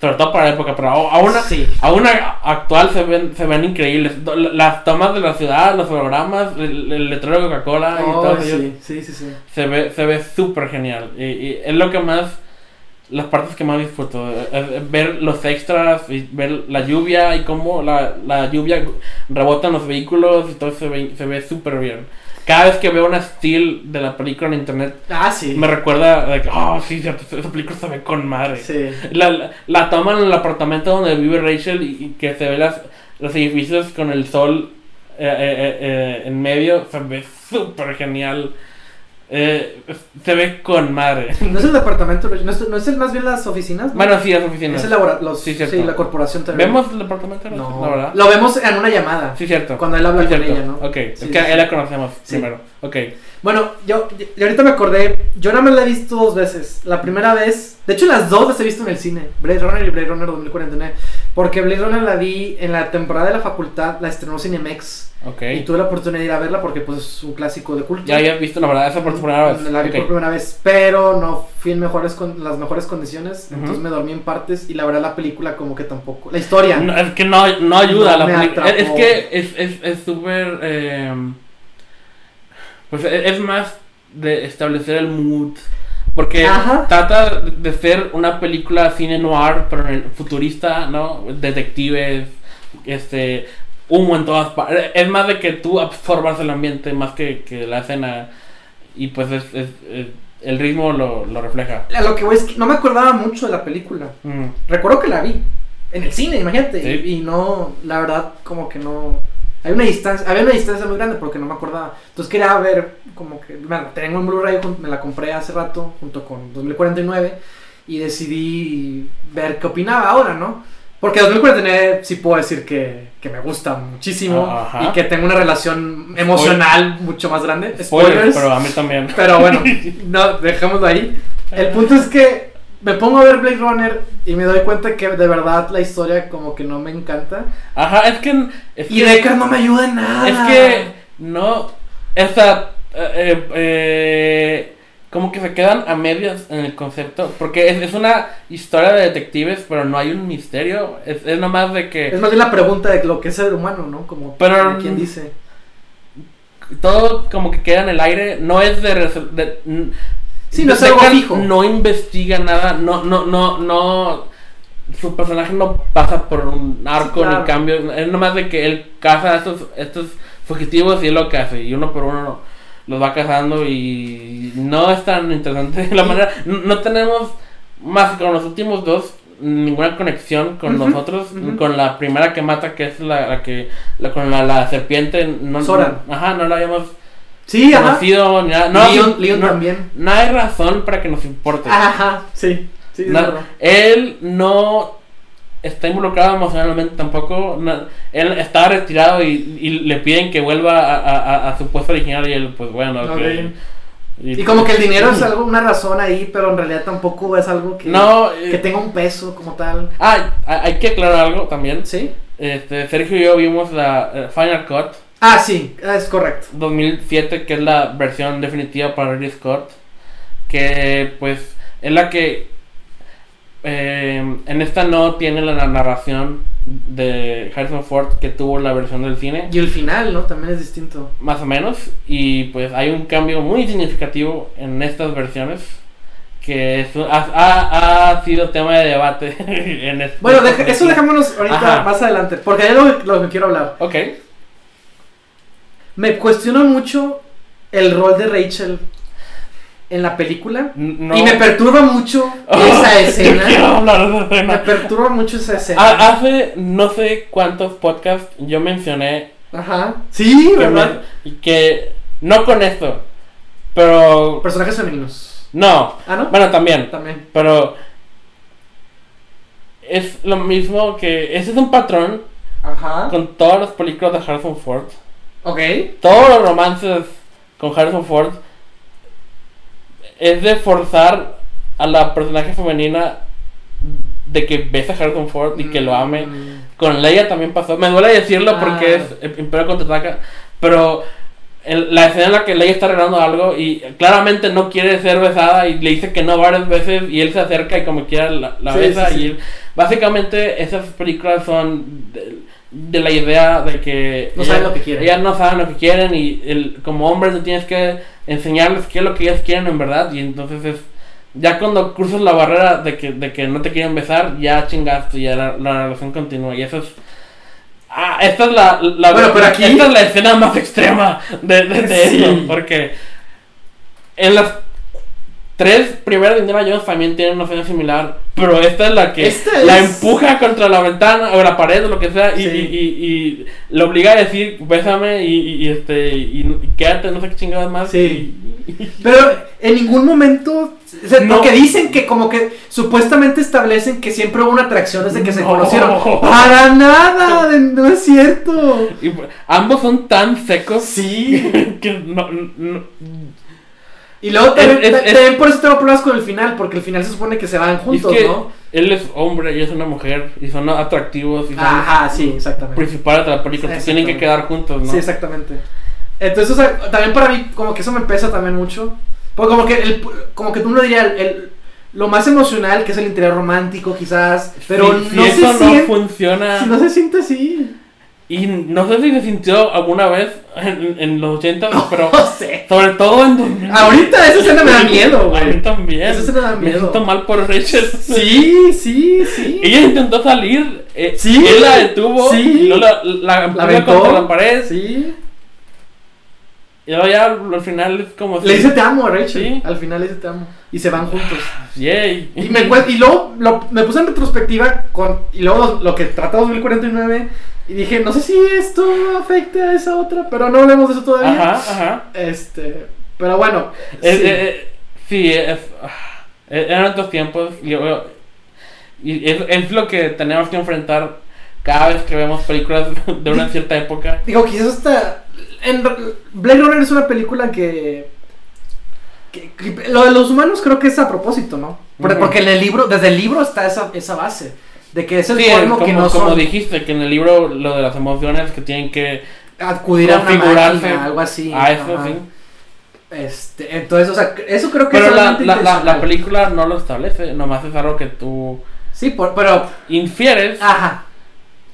Sobre todo para la época, pero aún, Sí. aún actual se ven, se ven increíbles. Las tomas de la ciudad, los hologramas, el, el letrero de Coca-Cola y Oh, todo eso. sí, sí, sí, sí. se ve se ve súper genial y, y es lo que más las partes que más disfruto eh, eh, ver los extras y ver la lluvia y cómo la, la lluvia rebota en los vehículos y todo se ve se ve súper bien cada vez que veo una still de la película en internet Ah, sí. me recuerda que oh sí cierto, esa película se ve con madre Sí. la, la, la toma en el apartamento donde vive Rachel y, y que se ve las, los edificios con el sol eh, eh, eh, eh, en medio, se ve súper genial. Eh, se ve con madre. No es el departamento, no es, no es el más bien las oficinas. ¿no? Bueno, sí, las oficinas. es el labora- los, Sí, sí, la corporación también. ¿Vemos el departamento? No, La verdad. lo vemos en una llamada. Sí, cierto. Cuando él habla Sí, con cierto. ella, ¿no? Ok, es que él la conocemos primero. Ok. Bueno, yo, y ahorita me acordé, yo nada más la he visto dos veces. La primera vez, de hecho las dos las he visto en el cine, Blade Runner y Blade Runner 2049. Porque Blade Runner la vi en la temporada de la facultad, la estrenó Cinemex. Ok. Y tuve la oportunidad de ir a verla porque pues es un clásico de culto. Ya habías visto, la verdad, esa por primera vez. La vi por primera vez, pero no fui en mejores con las mejores condiciones. Entonces me dormí en partes y la verdad la película como que tampoco. La historia. No, es que no, no ayuda No a la película. Es, es que es es- es súper. eh, pues es, es más de establecer el mood. Porque Ajá. trata de ser una película cine noir, pero futurista, ¿no? Detectives, este. Humo en todas partes. Es más de que tú absorbas el ambiente más que, que la escena. Y pues es, es- es- el ritmo lo, lo refleja. A lo que voy es que no me acordaba mucho de la película. Mm. Recuerdo que la vi en el cine, imagínate. Sí. Y, y no, la verdad, como que no. Hay una distancia, había una distancia muy grande porque no me acordaba. Entonces quería ver, como que. Bueno, tengo en Blu-ray, me la compré hace rato junto con 2049 y decidí ver qué opinaba ahora, ¿no? Porque 2049 sí puedo decir que, que me gusta muchísimo Ah, Ajá. y que tengo una relación emocional mucho más grande. Spoilers, pero a mí también. Pero bueno, no, dejémoslo ahí. El punto es que me pongo a ver Blade Runner y me doy cuenta que de verdad la historia como que no me encanta. Ajá, es que. Es Y que, Deckard no me ayuda en nada. Es que no. Esa. eh, eh, como que se quedan a medias en el concepto. Porque es, es una historia de detectives, pero no hay un misterio. Es, es nomás de que. Es más bien la pregunta de lo que es ser humano, ¿no? Como, Pero- quien dice. Todo como que queda en el aire. No es de. de- Sí, no es algo fijo. No investiga nada. No, no, no, no. Su personaje no pasa por un arco Sí, claro. ni cambio. Es nomás de que él caza a estos, estos fugitivos y es lo que hace. Y uno por uno los va cazando y no es tan interesante la manera. No, no tenemos más que con los últimos dos ninguna conexión con nosotros. Con la primera que mata, que es la, la que. La, con la, la serpiente. No, Zoran. Ajá, no la habíamos Sí, ajá. conocido ni nada. No, Leon, Leon no- también. no hay razón para que nos importe. Ajá, sí. Sí, No- él no está involucrado emocionalmente tampoco. él está retirado y, y le piden que vuelva a, a- a- su puesto original y él, pues bueno, ok. Ok. Y como que el dinero es algo, una razón ahí, pero en realidad tampoco es algo que, No, eh, que tenga un peso como tal. Ah, hay hay que aclarar algo también. ¿Sí? Este, Sergio y yo vimos la eh, Final Cut Ah, sí, es correcto. 2007, que es la versión definitiva para Ridley Scott. Que pues es la que eh, en esta no tiene la narración de Harrison Ford que tuvo la versión del cine. Y el final, ¿no? También es distinto. Más o menos. Y pues hay un cambio muy significativo en estas versiones. Que es- ha, ha- ha sido tema de debate. en este- Bueno, deja- eso dejámonos ahorita Ajá. más adelante, porque es lo, lo que quiero hablar. Ok. Me cuestiono mucho el rol de Rachel en la película. No- Y me perturba mucho Oh, esa yo quiero escena. hablar de esa Me perturba mucho esa escena. Ha- Hace no sé cuántos podcasts yo mencioné Ajá. Sí, que, ¿verdad? me- que no con esto, pero Personajes femeninos. no, Ah, ¿no? bueno también, También. pero es lo mismo que ese es un patrón Ajá. con todas las películas de Harrison Ford, Ok. todos los romances con Harrison Ford es de forzar a la personaje femenina de que besa a Harrison Ford y que lo ame. Mm. Con Leia también pasó. Me duele decirlo porque Ah. es Imperio contraataca. Pero en la escena en la que Leia está arreglando algo y claramente no quiere ser besada y le dice que no varias veces y él se acerca y como quiera la, la Sí, besa. sí, sí. Y él- básicamente esas películas son de, de la idea de que No saben lo que quieren. ellas no saben lo que quieren y el, como hombres tú tienes que enseñarles qué es lo que ellas quieren en verdad. Y entonces es ya cuando cruzas la barrera de que, de que no te quieren besar, ya chingaste, ya la, la relación continúa. Y eso es. Ah, esta es la, la, Bueno, pero aquí- esta es la escena más extrema de, de, de Sí. eso. Porque en las tres primeras de Indiana Jones también tienen una escena similar. Pero esta es la que la es- empuja contra la ventana o la pared o lo que sea. Y, Sí. y, y, y le obliga a decir, bésame y, este, y, quédate, no sé qué chingadas más. Sí. Pero en ningún momento. o sea, No. Porque dicen que, como que supuestamente establecen que siempre hubo una atracción desde que se No. conocieron. ¡Para nada! No es cierto. Pues, ambos son tan secos Sí. que no, no- Y luego también, Es- es- también por eso tengo problemas con el final, porque el final se supone que se van juntos, es que ¿no? él es hombre y es una mujer y son atractivos y son Ajá, sí, exactamente. principales de la película. Que tienen que quedar juntos, ¿no? Sí, exactamente. Entonces, o sea, también para mí, como que eso me pesa también mucho. Porque como que, el, como que tú no dirías, el, lo más emocional, que es el interior romántico, quizás, pero Si- si no eso se no siente, funciona. si no se siente así. Y no sé si se sintió alguna vez en, en los 80, pero No sé. sobre todo en 2000. Ahorita esa escena me da miedo, A mí güey. también. Esa escena da Me miedo. siento mal por Rachel. Sí, sí, sí. Ella intentó salir. eh, Sí. Él la detuvo. Sí. Y luego la, la, contra la pared. Sí. Y luego ya al final es como. Le dice te amo a Rachel. Sí. Al final le dice te amo. Y se van juntos. Yay. Y, me, luego lo- me puse en retrospectiva con, y luego lo, lo que trató 2049 y dije, no sé si esto afecta a esa otra, pero no hablemos de eso todavía. Ajá, ajá. Este, pero bueno, Es- sí. eh, eh, sí, es, ah, eh, eran otros tiempos. Y, yo- y es, es lo que tenemos que enfrentar cada vez que vemos películas de una cierta época. digo, quizás hasta en Blade Runner es una película que, que- que- lo de los humanos creo que es a propósito, ¿no? Porque, porque en el libro, desde el libro está esa, esa base de que es el Sí, como, que no como son dijiste, que en el libro lo de las emociones que tienen que acudir a una máquina, algo así. a eso, sí. Este, entonces, o sea, eso creo que Pero es la, la, la, la película no lo establece, nomás es algo que tú Sí, por- pero. infieres, Ajá.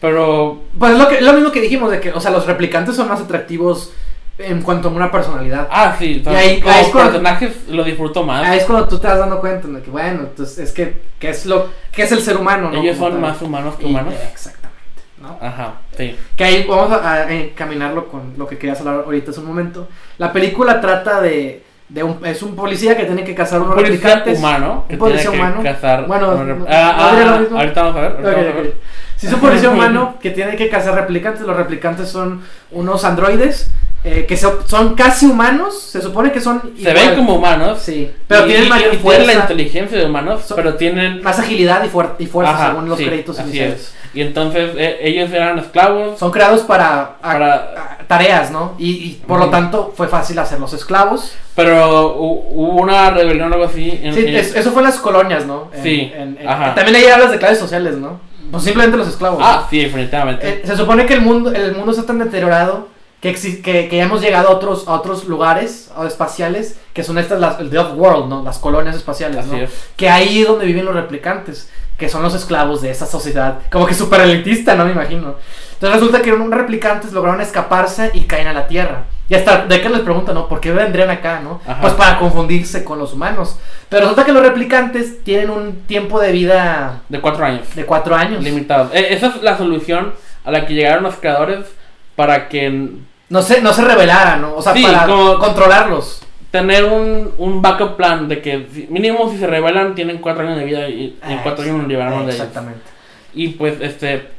pero Pues es lo, que, lo mismo que dijimos, de que, o sea, los replicantes son más atractivos en cuanto a una personalidad. ah, sí, Y ahí- como ahí es cuando- personajes lo disfruto más. Ahí es cuando tú te vas dando cuenta de que, bueno, entonces es que, que es lo que es el ser humano, ¿no? Ellos Como son tal. más humanos que Y- humanos. Exactamente, ¿no? Ajá, sí. Que ahí vamos a, a encaminarlo con lo que querías hablar ahorita hace un momento. La película trata de, de un, es un policía que tiene que cazar unos Un policía replicantes. humano Un policía humano. que cazar. Bueno, no- ah, ah, ah, ahorita vamos a ver. ahorita Ok, vamos a ver. ok. Si es un policía humano que tiene que cazar replicantes, los replicantes son unos androides eh, que so- son casi humanos, se supone que son Se ven como humanos. Sí, pero y- tienen y- mayor y tienen la fuerza, inteligencia de humanos, pero tienen. más agilidad y, fuer- y fuerza Ajá, según los sí, créditos iniciales. es. Y entonces eh, ellos eran esclavos. Son creados para, a- Para- a- tareas, ¿no? Y, por lo tanto fue fácil hacerlos esclavos. Pero hu- hubo una rebelión o algo así. En, Sí, en- eso fue en las colonias, ¿no? En- Sí, ajá. También ahí hablas de clases sociales, ¿no? Pues simplemente los esclavos. Ah, ¿no? sí, definitivamente. Eh, se supone que el mundo, el mundo está tan deteriorado que, que, que ya hemos llegado a otros, a otros lugares espaciales que son estas, las, el The Off-World, ¿no? Las colonias espaciales, ¿no? es. Que ahí es donde viven los replicantes, que son los esclavos de esa sociedad, como que súper elitista, ¿no? Me imagino. Entonces resulta que unos replicantes lograron escaparse y caen a la Tierra. Y hasta Decker les pregunta, ¿no? ¿Por qué vendrían acá, no? Ajá. Pues para confundirse con los humanos. Pero resulta que los replicantes tienen un tiempo de vida De cuatro años. de cuatro años. Limitados. Eh, esa es la solución a la que llegaron los creadores para que No se, no se revelaran, ¿no? O sea, Sí, para como- controlarlos. tener un, un backup plan de que mínimo si se rebelan tienen cuatro años de vida y en Ah, cuatro años nos liberamos de ellos. Exactamente. Y pues este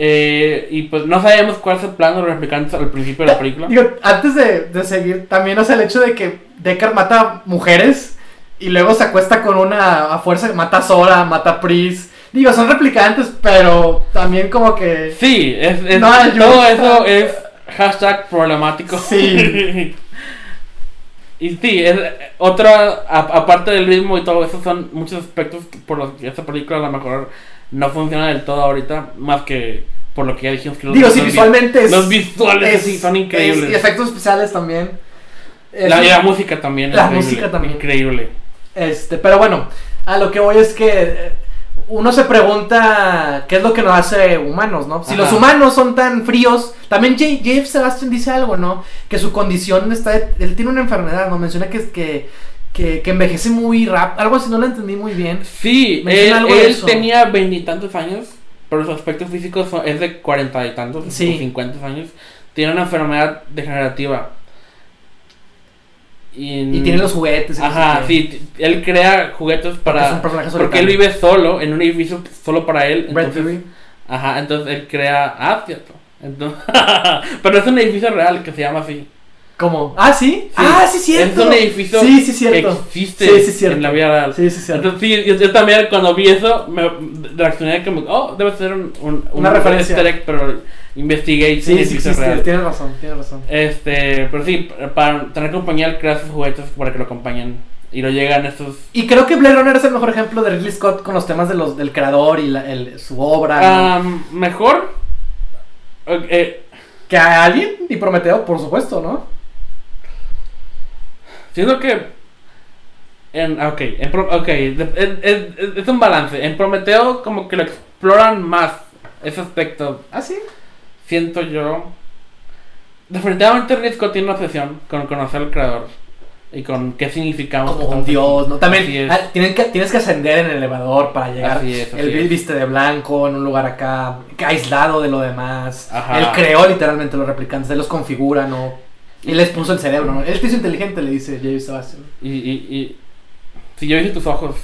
eh, y pues no sabíamos cuál es el plan de los replicantes al principio de la película. Digo, antes de, de seguir, también, o sea, el hecho de que Deckard mata mujeres y luego se acuesta con una a fuerza, mata a Sora, mata a Pris. Digo, son replicantes, pero también como que. Sí, es, es- No ayuda. todo eso es hashtag problemático. Sí. y sí, es otra, a- aparte del ritmo y todo eso, son muchos aspectos por los que esta película a lo mejor no funciona del todo ahorita, más que por lo que ya dijimos que los, Digo, sí, vi- visualmente es. los visuales es- sí son es- increíbles. y efectos especiales también. La, y la música también. La música también. Increíble. Este, pero bueno, a lo que voy es que eh, uno se pregunta qué es lo que nos hace humanos, ¿no? Si Ajá. los humanos son tan fríos, también J- Jeff Sebastian dice algo, ¿no? Que su condición está, él tiene una enfermedad, ¿no? Menciona que, que, que, que envejece muy rápido, algo así, no lo entendí muy bien. Sí, Menciona él, algo él tenía veintitantos años, pero su aspecto físico es de cuarenta y tantos, Sí. o cincuenta años. Tiene una enfermedad degenerativa. Y, Y tiene los juguetes. Ajá, sí, él crea juguetes es para... un personaje Porque él vive solo, en un edificio solo para él. Entonces, ajá, entonces él crea... Ah, cierto. Entonces, pero es un edificio real que se llama así. ¿Cómo? Ah, ¿sí? Sí, ah, sí, cierto. Es un edificio Sí, sí, que cierto. existe Sí, sí, cierto. en la vida real. Sí, sí, cierto. Entonces, sí, yo, yo también cuando vi eso, me reaccioné como, oh, debe ser un, un- Una un referencia. egg, pero investigué Sí, sí, real. Tienes razón, tienes razón. Este, pero sí, para tener compañía, él crea sus juguetes para que lo acompañen. Y lo llegan estos. Y creo que Blade Runner es el mejor ejemplo de Ridley Scott con los temas de los, del creador y la- el- su obra. mejor. Eh, Que a alguien y Prometeo, por supuesto, ¿no? siento que. En, ok, en, Pro- ok, de- en- en- es, es un balance. En Prometeo, como que lo exploran más ese aspecto. Ah, sí. Siento yo. Definitivamente Scott tiene una obsesión con conocer al creador. Y con qué significamos. Como un dios. ¿no? También ah, tienen que, tienes que ascender en el elevador para llegar. Así es, así Él es. viste de blanco en un lugar acá, aislado de lo demás. Ajá. Él creó literalmente los replicantes, él los configura, ¿no? Él les puso el cerebro, ¿no? Él te hizo inteligente, le dice James Sebastian. Y, y, y si yo hice tus ojos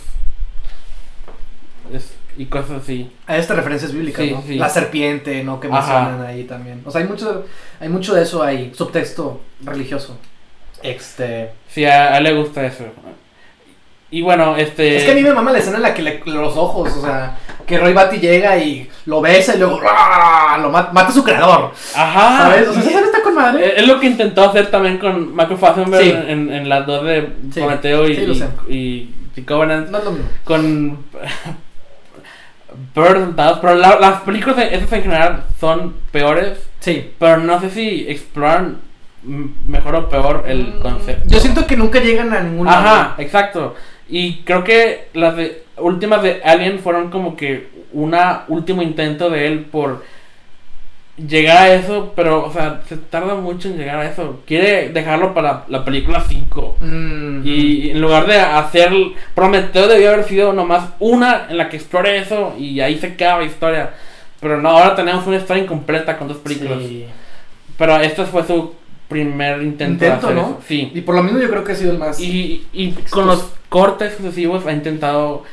es- y cosas así. A esta referencias bíblicas, Sí, ¿no? sí. La serpiente, ¿no? Que Ajá. mencionan ahí también. O sea, hay mucho, hay mucho de eso ahí, subtexto religioso. Este. Sí, a, a él le gusta eso. Y bueno, este. Es que a mí me mama la escena en la que le, los ojos, o sea, que Roy Batty llega y lo besa y luego ¡ah! lo mata, mata a su creador. Ajá. ¿Sabes? O sea, esa está con madre. es lo que intentó hacer también con Michael Fassbender Sí. en, en las dos de. Prometeo y, sé. y, y Covenant. No es lo mismo. Con. Bird Resultados. Pero la- las películas de esas en general son peores. Sí. Pero no sé si exploran mm, mejor o peor el Mm, concepto. Yo siento que nunca llegan a ningún lado. Ajá, exacto. Y creo que las de, últimas de Alien fueron como que una último intento de él por llegar a eso, pero, o sea, se tarda mucho en llegar a eso. Quiere dejarlo para la película 5. Mm. Y en lugar de hacer. Prometeo debió haber sido nomás una en la que explore eso y ahí se acaba la historia. Pero no, ahora tenemos una historia incompleta con dos películas. Sí. Pero este fue su primer intento, Intento, de hacer ¿no? eso. Sí. Y por lo mismo yo creo que ha sido el más. Y, y con los cortes sucesivos ha intentado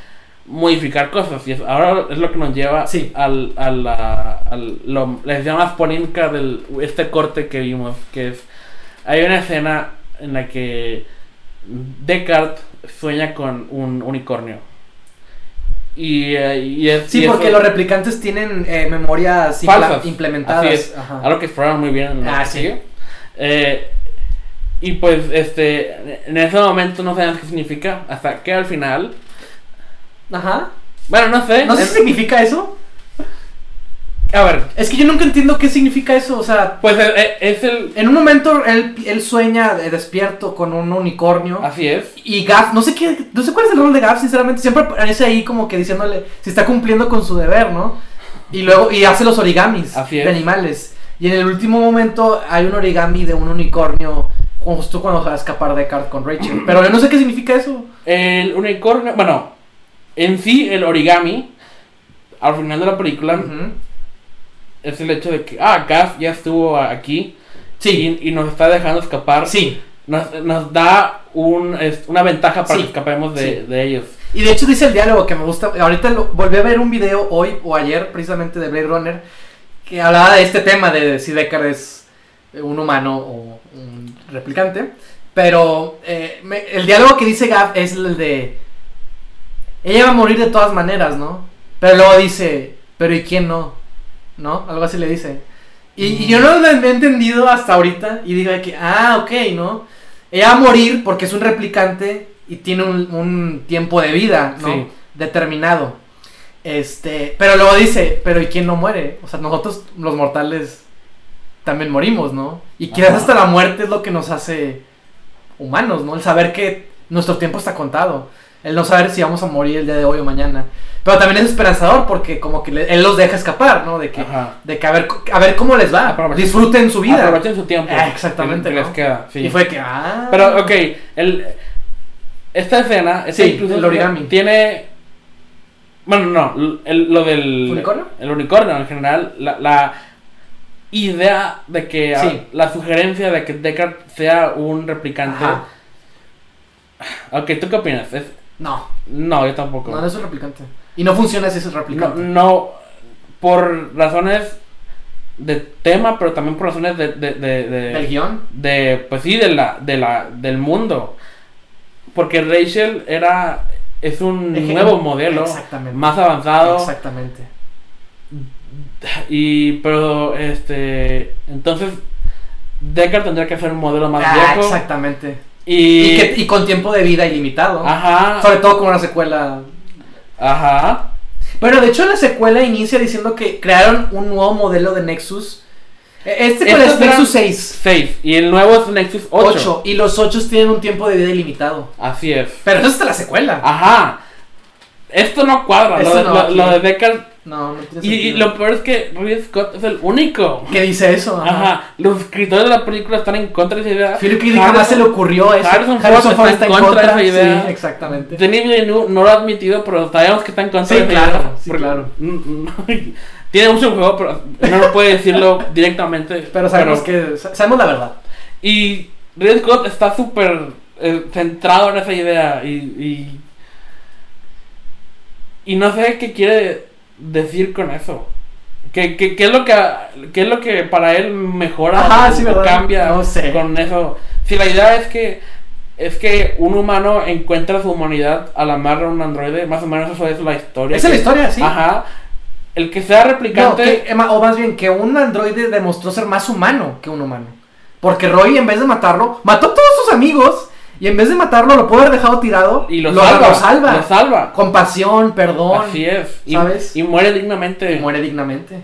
modificar cosas. Y es- ahora es lo que nos lleva Sí. al, a la, al, lo, la escena más polémica de este corte que vimos. Que es, hay una escena en la que Descartes sueña con un unicornio. Y, eh, y es, Sí, y porque eso- los replicantes tienen eh, memorias Falsas. implementadas. Así es. Ajá. Algo que exploraron muy bien en la Ah, sí. Eh, y pues, este, en ese momento no sabíamos qué significa, hasta que al final, Ajá. bueno, no sé. No sé si significa eso. a ver, Es que yo nunca entiendo qué significa eso. O sea, pues eh, eh, es el, en un momento él, él sueña de despierto con un unicornio. así es. Y Gaff, no sé qué, no sé cuál es el rol de Gaff, sinceramente, siempre aparece ahí como que diciéndole si está cumpliendo con su deber, ¿no? Y luego, y hace los origamis Así es. de animales. Y en el último momento hay un origami de un unicornio justo cuando va a escapar de Card con Rachel. Pero yo no sé qué significa eso. El unicornio, bueno, en sí el origami, al final de la película, es el hecho de que, ah, Gaff ya estuvo aquí Sí, y, y nos está dejando escapar. sí. Nos, nos da un, es- una ventaja para Sí. que escapemos de, Sí. de ellos. Y de hecho dice el diálogo que me gusta. Ahorita lo- volví a ver un video hoy o ayer precisamente de Blade Runner que hablaba de este tema de si Deckard es un humano o un replicante. Pero eh, me- el diálogo que dice Gav es el de... Ella va a morir de todas maneras, ¿no? Pero luego dice, pero ¿y quién no? ¿No? Algo así le dice. Y, y yo no lo he entendido hasta ahorita y digo que, ah, ok, ¿no? Ella va a morir porque es un replicante y tiene un, un tiempo de vida, ¿no? Sí. Determinado. Este, pero luego dice, pero ¿y quién no muere? O sea, nosotros los mortales también morimos, ¿no? Y quizás hasta la muerte es lo que nos hace humanos, ¿no? El saber que nuestro tiempo está contado. El no saber si vamos a morir el día de hoy o mañana. Pero también es esperanzador porque como que le- él los deja escapar, ¿no? De que, Ajá. de que a ver, a ver cómo les va. Aprovechen- Disfruten su vida. Aprovechen su tiempo. Ah, exactamente, que les ¿no? queda, sí. Y fue que, ah. Pero, ok, el, esta escena, esta Sí, incluso el origami. tiene... Bueno, no, el- lo del... ¿Unicornio? El unicornio en general, la, la idea de que... ah, Sí. La sugerencia de que Deckard sea un replicante... Ajá. Ok, ¿tú qué opinas? Es- No, no, yo tampoco. no, no es un replicante. Y no funciona si es un replicante. no, por razones de tema, pero también por razones de, de, de, de- ¿El guion? de, pues sí, de la, de la, del mundo. Porque Rachel era, es un nuevo modelo, Exactamente. más avanzado, Exactamente. y, pero, este, entonces, Deckard tendría que ser un modelo más Ah, viejo. exactamente. Y, Y, que- y con tiempo de vida ilimitado. ajá, Sobre todo con una secuela. ajá, Bueno, de hecho la secuela inicia diciendo que crearon un nuevo modelo de Nexus. Eh, Este es eran- Nexus 6. 6, y el nuevo es Nexus 8. 8. Y los 8 tienen un tiempo de vida ilimitado. Así es. Pero eso es la secuela. Ajá. Esto no cuadra, Esto lo, de- no, lo- aquí. lo de Deckard. No, no tiene Y, y sentido. lo peor es que Ridley Scott es el único. ¿Qué dice eso? Ajá. Los escritores de la película están en contra de esa idea. Philip K. Dick jamás se le ocurrió eso. Harrison Ford Ford está en contra de esa idea. Sí, exactamente. Denis Villeneuve no lo ha admitido, pero sabemos que está en contra Sí, de esa claro, idea. sí, Porque- claro. Tiene mucho juego, pero no lo puede decirlo directamente. Pero sabemos que sa- sabemos la verdad. Y Ridley Scott está súper eh, centrado en esa idea y, y. y no sé qué quiere decir con eso. ¿Qué, qué, qué es lo que, qué es lo que para él mejora Ajá, o- sí, cambia No sé. con eso? Si la idea es que es que un humano encuentra su humanidad al amar a un androide, más o menos eso es la historia. Esa es la que- historia, sí. Ajá. El que sea No, replicante. que- Emma, o más bien que un androide demostró ser más humano que un humano. Porque Roy, en vez de matarlo, mató a todos sus amigos. Y en vez de matarlo, lo pudo haber dejado tirado. y lo, lo salva, lo salva. Lo salva. Compasión, perdón. Así es. Y, ¿sabes? y muere dignamente. Y muere dignamente.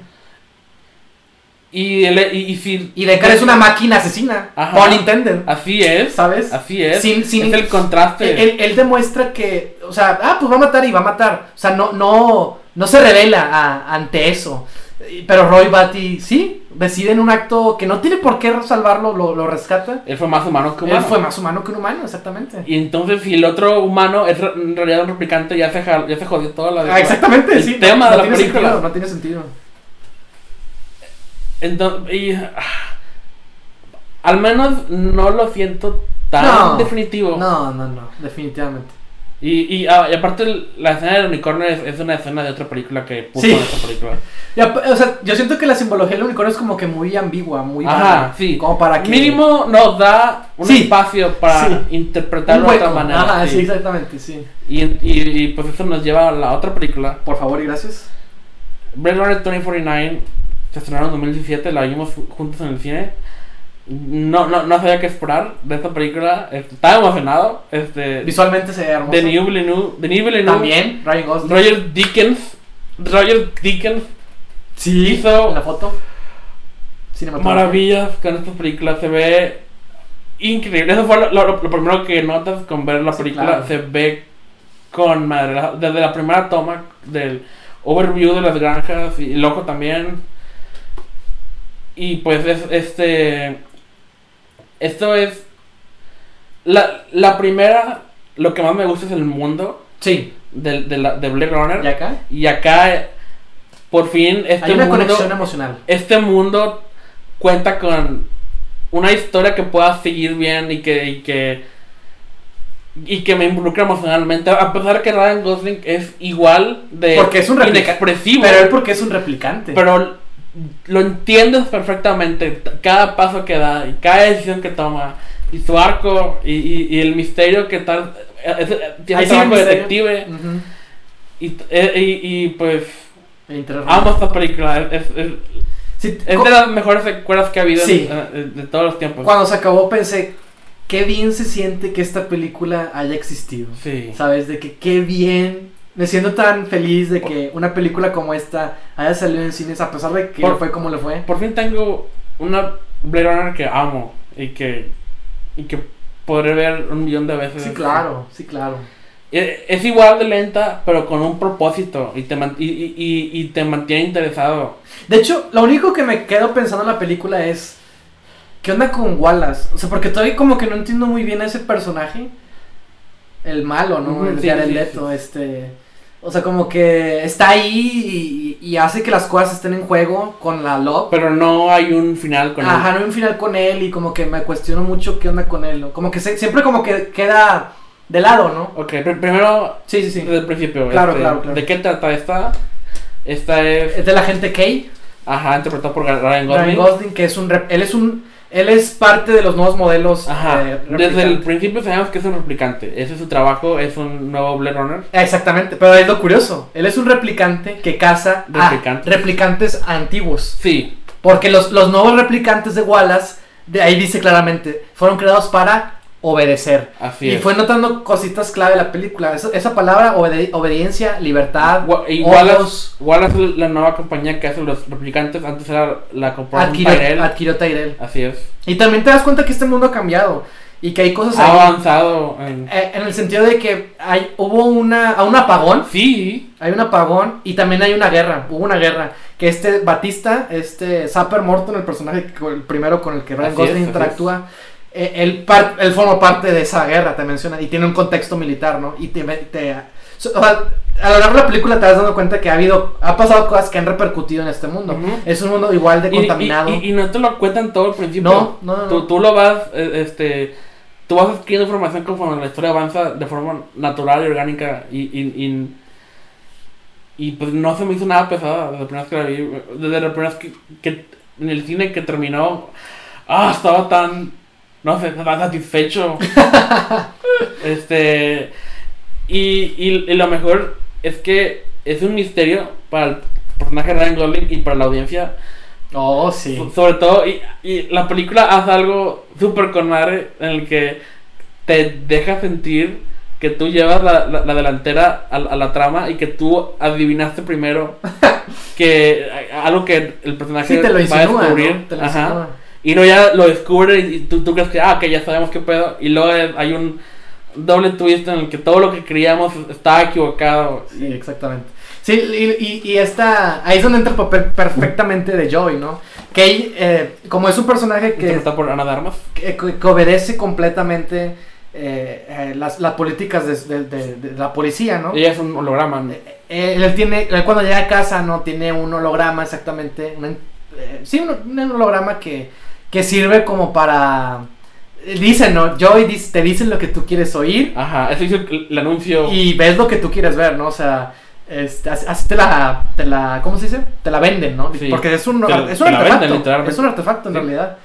Y, el- y, y si. Y Deckard es una máquina asesina. Ajá. Intended. Así es. ¿Sabes? Así es. Sin- sin- es el contraste. Él, él demuestra que, o sea, ah, pues va a matar y va a matar. O sea, no, no, no se revela a- ante eso. Pero Roy Batty, sí, decide en un acto que no tiene por qué salvarlo, lo, lo rescata. Él fue más humano que Él humano. fue más humano que un humano, exactamente. Y entonces, si el otro humano es en realidad un replicante, ya se, ya se jodió toda la. Ah, exactamente, el sí. tema no, de no la tiene película. Sentido, no tiene sentido. Entonces, y, ah, al menos no lo siento tan No, definitivo. No, no, no, definitivamente. Y, y, ah, y aparte, el- la escena del unicornio es, es una escena de otra película que puso Sí. en esta película. Y o sea, yo siento que la simbología del unicornio es como que muy ambigua, muy Ajá, vaga, sí. Como para que. Mínimo nos da un Sí. espacio para interpretarlo de otra manera. Ajá, sí. exactamente, sí. Y, y, pues eso nos lleva a la otra película. Por favor y gracias. Blade Runner 2049 se estrenaron en 2017, la vimos ju- juntos en el cine. No, no, no sabía qué esperar de esta película. este, estaba emocionado. Este, Visualmente se ve hermoso. Villeneuve, Denis Villeneuve, También, Ryan Gosling. Roger Dickens, Roger Dickens Sí, hizo en la foto. Maravillas con esta película. Se ve increíble. Eso fue lo, lo- lo primero que notas con ver la Sí, película. claro. Se ve con madre. Desde la primera toma del overview de las granjas y el ojo también. Y pues es este. Esto es. La, la primera. Lo que más me gusta es el mundo Sí, de, de, la, de Blade Runner. ¿y acá? Y acá, por fin, este Hay una mundo conexión emocional. este mundo cuenta con una historia que pueda seguir bien y que y que y que me involucre emocionalmente a pesar que Ryan Gosling es igual de Porque es un inexpresivo Pero él porque es un replicante. pero lo entiendes perfectamente cada paso que da y cada decisión que toma y su arco y, y- y el misterio que tal eh, eh, tiene el trabajo detective Ujú. y, y, y, pues amo esta película es, es- Sí, es de las mejores secuelas que ha habido Sí. en- de todos los tiempos Cuando se acabó pensé, qué bien se siente que esta película haya existido. Sí. ¿Sabes? De que qué bien. Me siento tan feliz de que una película como esta haya salido en cines a pesar de que Por- fue como le fue. Por fin tengo una Blade Runner que amo y que, y que podré ver un millón de veces. Sí, claro, sí, claro. Eh, Es igual de lenta, pero con un propósito y te, y, y- y- te mantiene interesado. De hecho, lo único que me quedo pensando en la película es. ¿Qué onda con Wallace? O sea, porque todavía como que no entiendo muy bien a ese personaje. El malo, ¿no? Ujú, El sí, sí, Leto, este. O sea, como que está ahí y, y hace que las cosas estén en juego con la Love. Pero no hay un final con Ajá, él. no hay un final con él y como que me cuestiono mucho qué onda con él, ¿no? Como que se- siempre como que queda de lado, ¿no? Ok, pr- primero, Sí, sí, sí. desde el principio. Claro, este, claro, claro. ¿De qué trata esta? Esta es... Es de la gente Kay. Ajá, interpretado por Ryan Gosling. Ryan Gosling, que es un... rep- Él es un... Él es parte de los nuevos modelos. Ajá, eh, desde el principio sabemos que es un replicante. Ese es su trabajo, es un nuevo Blade Runner. Exactamente, pero es lo curioso. Él es un replicante que caza a Replicantes. replicantes antiguos. Sí, Porque los, los nuevos replicantes de Wallace, de ahí dice claramente, fueron creados para obedecer. así y es. fue notando cositas clave de la película. Esa, esa palabra, obede- obediencia, libertad, y Wallace, Wallace es la nueva compañía que hace los replicantes. Antes era la corporación adquirió, Tyrell. adquirió Tyrell. Así es. Y también te das cuenta que este mundo ha cambiado y que hay cosas Ha ahí. avanzado en... eh, en el sentido de que hay, hubo una, un apagón. Sí, Hay un apagón y también hay una guerra. Hubo una guerra. Que este Batista, este Zapper Morton, el personaje, el primero con el que Ryan Gosling interactúa, él, par- él forma parte de esa guerra, te menciona, y tiene un contexto militar, ¿no? Y te, te- o sea, a lo largo de la película te vas dando cuenta que ha habido, ha pasado cosas que han repercutido en este mundo. Ujú. Es un mundo igual de Y- contaminado. Y, y- y no te lo cuentan todo al principio. No, no, no, Tú, tú lo vas, eh, este, tú vas adquiriendo información conforme la historia avanza de forma natural y orgánica y, y, y, y, pues no se me hizo nada pesada desde la primera vez que la vi, desde la primera vez que, que en el cine que terminó, ah, estaba tan, no sé, tan satisfecho. este, y, y, y lo mejor es que es un misterio para el personaje de Ryan Gosling y para la audiencia Oh, sí. So- Sobre todo, y, y la película hace algo súper con madre en el que te deja sentir que tú llevas la, la- la delantera a, a la trama y que tú adivinaste primero que algo que el personaje Sí, te lo va a descubrir. ¿no? Te lo Ajá. Y luego ya lo descubre y, tú, tú crees que, ah, que ya sabemos qué pedo. Y luego hay un doble twist en el que todo lo que creíamos estaba equivocado. Sí, exactamente. Sí, y, y, y esta, ahí es donde entra el papel perfectamente de Joey, ¿no? Que eh, como es un personaje que, Interpretado por Ana de Armas. que, que obedece completamente eh, eh, las, las políticas de, de- de- de la policía, ¿no? Ella es un holograma. ¿no? Eh, él tiene, él cuando llega a casa, ¿no? Tiene un holograma exactamente, sí, un, un holograma que, que sirve como para... eh, Dicen, ¿no? Dice- te dicen lo que tú quieres oír Ajá, eso hizo el, el anuncio. y ves lo que tú quieres ver, ¿no? O sea, este, así, te la, te la, ¿cómo se dice? Te la venden, ¿no? Sí. Porque es un, Te es un artefacto, venden, es un artefacto en Sí. realidad.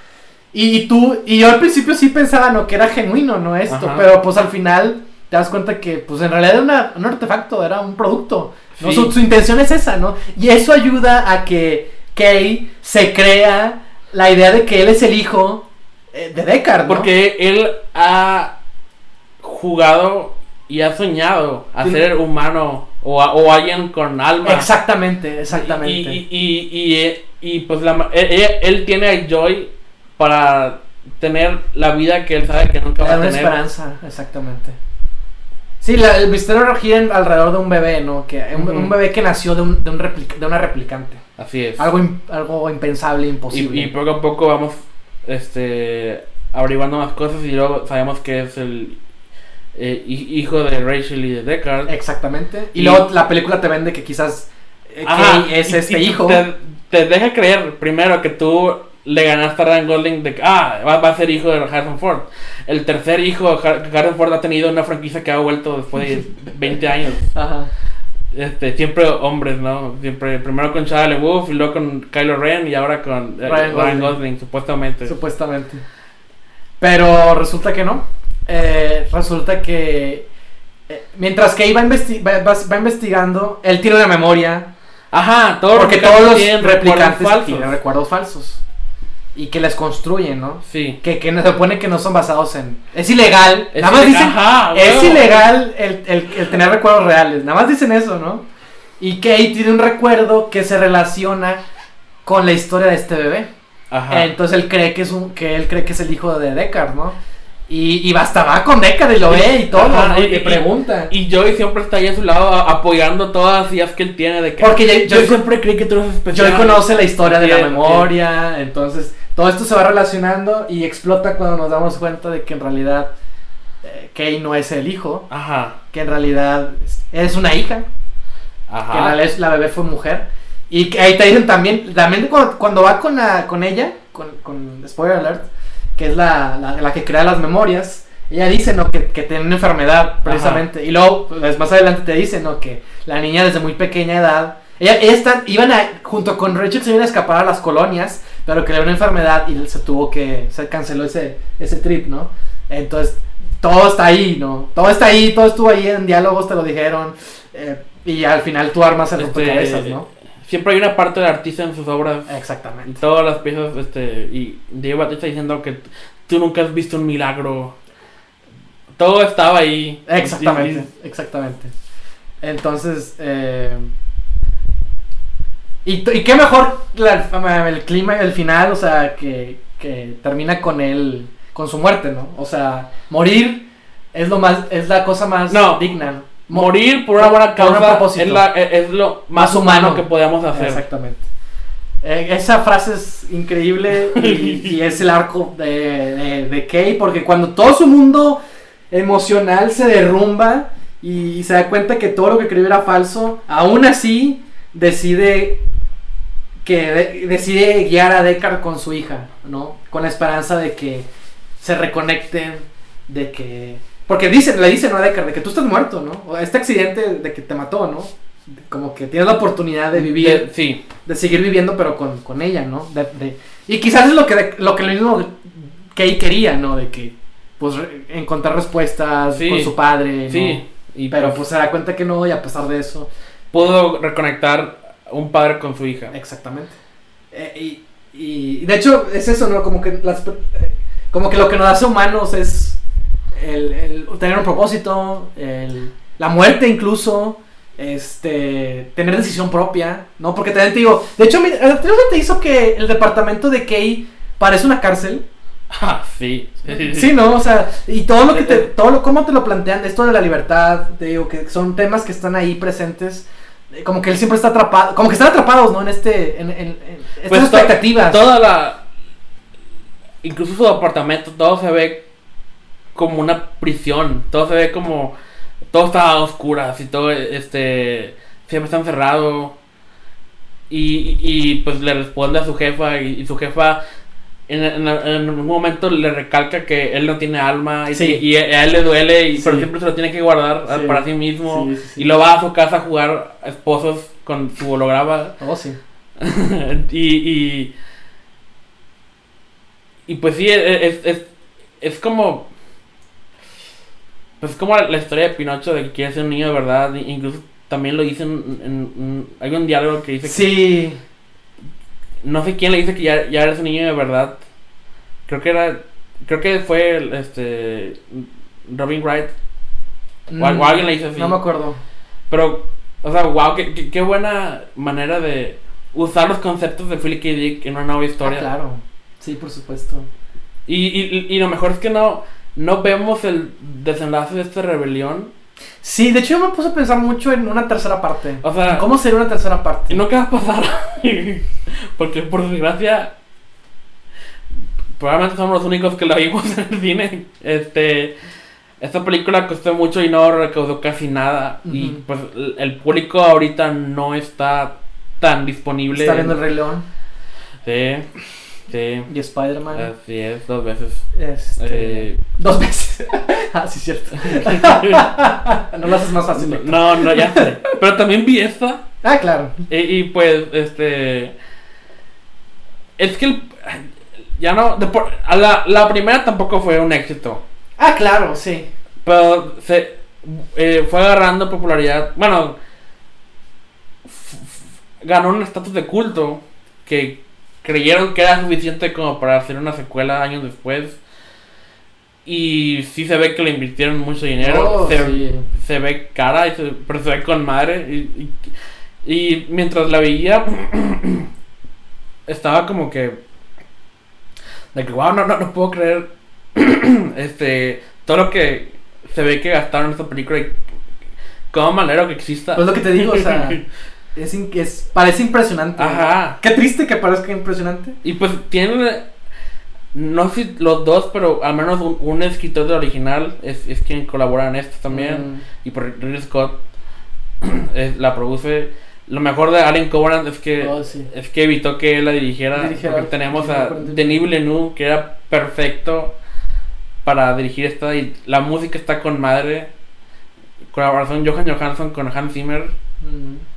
Y, y tú, y yo al principio sí pensaba, ¿no? Que era genuino, ¿no? Esto, Ajá. pero pues al final te das cuenta que, pues en realidad era una- un artefacto, era un producto. ¿no? Sí. Su, su intención es esa, ¿no? Y eso ayuda a que Kay se crea la idea de que él es el hijo eh, de Deckard, ¿no? Porque él ha jugado y ha soñado a Sí. ser humano o, a- o alguien con alma. Exactamente, exactamente. Y, y, y, y- pues la, él, él- él tiene a Joy para tener la vida que él sabe que nunca va a una tener. esperanza, exactamente. Sí, la- el misterio gira alrededor de un bebé, ¿no? Que, un, bebé que nació de, un, de, un de una replicante. Así es. Algo, algo impensable, imposible. Y, y poco a poco vamos este averiguando más cosas y luego sabemos que es el eh, hi- hijo de Rachel y de Deckard. Exactamente. Y, Y- luego la película te vende que quizás eh, Ajá, es este y hijo. Te, te deja creer primero que tú le ganaste a Ryan Gosling de que ah, va, va a ser hijo de Harrison Ford. El tercer hijo, Har- Harrison Ford ha tenido una franquicia que ha vuelto después de 20 años. Ajá. Este, siempre hombres, ¿no? Siempre, primero con Shia LaBeouf y luego con Kylo Ren y ahora con eh, Ryan Ryan, Gosling. Supuestamente. Supuestamente. Pero resulta que no. Eh, resulta que eh, mientras Kay va, investi- va, va- va investigando, él tiene una memoria Ajá, Porque todos los replicantes recuerdos falsos. tienen recuerdos falsos. Y que les construyen, ¿no? Sí. Que, que se supone que no son basados en... Es ilegal. Es nada más dicen... ajá, es ilegal el, el- el tener recuerdos reales. Nada más dicen eso, ¿no? Y Kate tiene un recuerdo que se relaciona con la historia de este bebé. Ajá. Entonces él cree que es un, que él cree que es el hijo de Deckard, ¿no? Y, y basta, va con Deckard y lo ve y todo, Ajá, ¿no? Y, y- le y- pregunta. Y Joey siempre está ahí a su lado apoyando todas las ideas que él tiene de que Porque yo Joey- siempre creí que tú eres especial. Joy conoce la historia de la Bien, memoria, entonces todo esto se va relacionando y explota cuando nos damos cuenta de que en realidad eh, Kay no es el hijo, Ajá. que en realidad es- una hija, que en Ajá. realidad la bebé fue mujer. Y que ahí te dicen también, también cuando, cuando va con, la, con ella, con, con spoiler alert, que es la, la, la que crea las memorias, ella dice, ¿no? Que, que tiene una enfermedad, precisamente. Y luego, pues, más adelante te dice, ¿no? Que la niña desde muy pequeña edad Ella, están, iban a, junto con Rachel se iban a escapar a las colonias, pero que le dio una enfermedad y se tuvo que, se canceló ese, ese trip, ¿no? Entonces, todo está ahí, ¿no? Todo está ahí, todo estuvo ahí en diálogos, te lo dijeron. eh, y al final tú armas el Este, rompecabezas, ¿no? Siempre hay una parte del artista en sus obras. Exactamente. Todas las piezas, este, y Diego Batista diciendo que tú nunca has visto un milagro. Todo estaba ahí. Exactamente, exactamente. Entonces, eh, y, y qué mejor la- el clima, el final, o sea, que, que termina con él, con su muerte, ¿no? O sea, morir es lo más, es la cosa más No. digna. Morir por una buena causa propósito. es, la- es- es lo más, Más humano, humano. que podamos hacer. Exactamente. Eh, esa frase es increíble y, y es el arco de, de, de Kay, porque cuando todo su mundo emocional se derrumba y, se da cuenta que todo lo que creyó era falso, aún así decide que de- decide guiar a Deckard con su hija, ¿no? Con la esperanza de que se reconecten, de que... Porque dicen, le dicen ¿no? a de que tú estás muerto, ¿no? O este accidente de que te mató, ¿no? Como que tienes la oportunidad de vivir De- sí. de seguir viviendo pero con, con ella, ¿no? De, de- y quizás es lo que lo que lo mismo que él quería, ¿no? De que pues re- encontrar respuestas Sí. con su padre, ¿no? Sí. Y Pero pues, pues se da cuenta que no y a pesar de eso, pudo reconectar un padre con su hija. exactamente. Eh, y, y de hecho es eso, ¿no? Como que las eh, como que lo que nos hace humanos es el, el tener un propósito, el- la muerte incluso, este, tener decisión propia, ¿no? Porque también te digo, de hecho, mi- ¿a ti no se te hizo que el departamento de Kay parece una cárcel? Ah, sí. Sí, ¿no? O sea, y todo lo que te, todo lo, cómo te lo plantean, esto de la libertad, te digo, que son temas que están ahí presentes, eh, como que él siempre está atrapado, como que están atrapados, ¿no? En este, en, en, en estas Pues to- expectativas. Toda la. Incluso su apartamento, todo se ve como una prisión. Todo se ve como. Todo está a oscuras y todo, este. Siempre está encerrado. Y, y, pues le responde a su jefa. Y, y su jefa. En, en, en un momento le recalca que él no tiene alma y, Sí. y a él le duele, y, pero siempre se lo tiene que guardar Sí. para sí mismo. Sí, sí, sí. Y lo va a su casa a jugar a esposos con su holograma. Oh, sí. y, y. Y pues sí, e- es, es, es como. Pues como la historia de Pinocho de que quiere ser un niño de verdad. Incluso también lo dicen en, en- hay un diálogo que dice que. Sí. No sé quién le dice que ya, ya eres un niño de verdad. Creo que era. Creo que fue este. Robin Wright. O, o alguien le dice así. Mm, No me acuerdo. Pero, o sea, wow, qué, qué, qué buena manera de usar los conceptos de Philip K. Dick en una nueva historia. Ah, claro. Sí, por supuesto. Y, y, y lo mejor es que no, no vemos el desenlace de esta rebelión. Sí, de hecho yo me puse a pensar mucho en una tercera parte. O sea, ¿Cómo sería una tercera parte? y no qué va a pasar. Porque por desgracia, probablemente somos los únicos que la vimos en el cine. Este, esta película costó mucho y no recaudó casi nada. Y pues el, el público ahorita no está tan disponible. Está viendo el Rey León Sí, sí. y Spider-Man. Así es, dos veces. Este, Eh, Dos veces. ah, sí, cierto. no lo haces más fácil. Héctor. no, no, ya sé. Pero también vi esta. Ah, claro. Y, y, pues, este. Es que el- ya no. de por- a la, la primera tampoco fue un éxito. Ah, claro, sí. Pero se eh, fue agarrando popularidad. Bueno, ganó un estatus de culto que creyeron que era suficiente como para hacer una secuela años después. Y sí se ve que le invirtieron mucho dinero. Oh, se, sí. se ve cara, y se- pero se ve con madre. Y, y- y mientras la veía, estaba como que. De que, wow, no, no, no puedo creer. este. Todo lo que se ve que gastaron en esta película. Y cómo manera que exista. Pues lo que te digo, o sea, es, es parece impresionante. Ajá. Qué triste que parezca impresionante. Y pues tienen. No sé si los dos, pero al menos un, un escritor del original es, es quien colabora en esto también. Mm. Y por Ridley Scott es- la produce. Lo mejor de Alien Covenant es que Oh, sí. es que evitó que él la dirigiera. Dirigiera, porque tenemos a. Denis Villeneuve que era perfecto para dirigir esta y la música está con madre. Colaboración Johan Johansson con Hans Zimmer. Mm.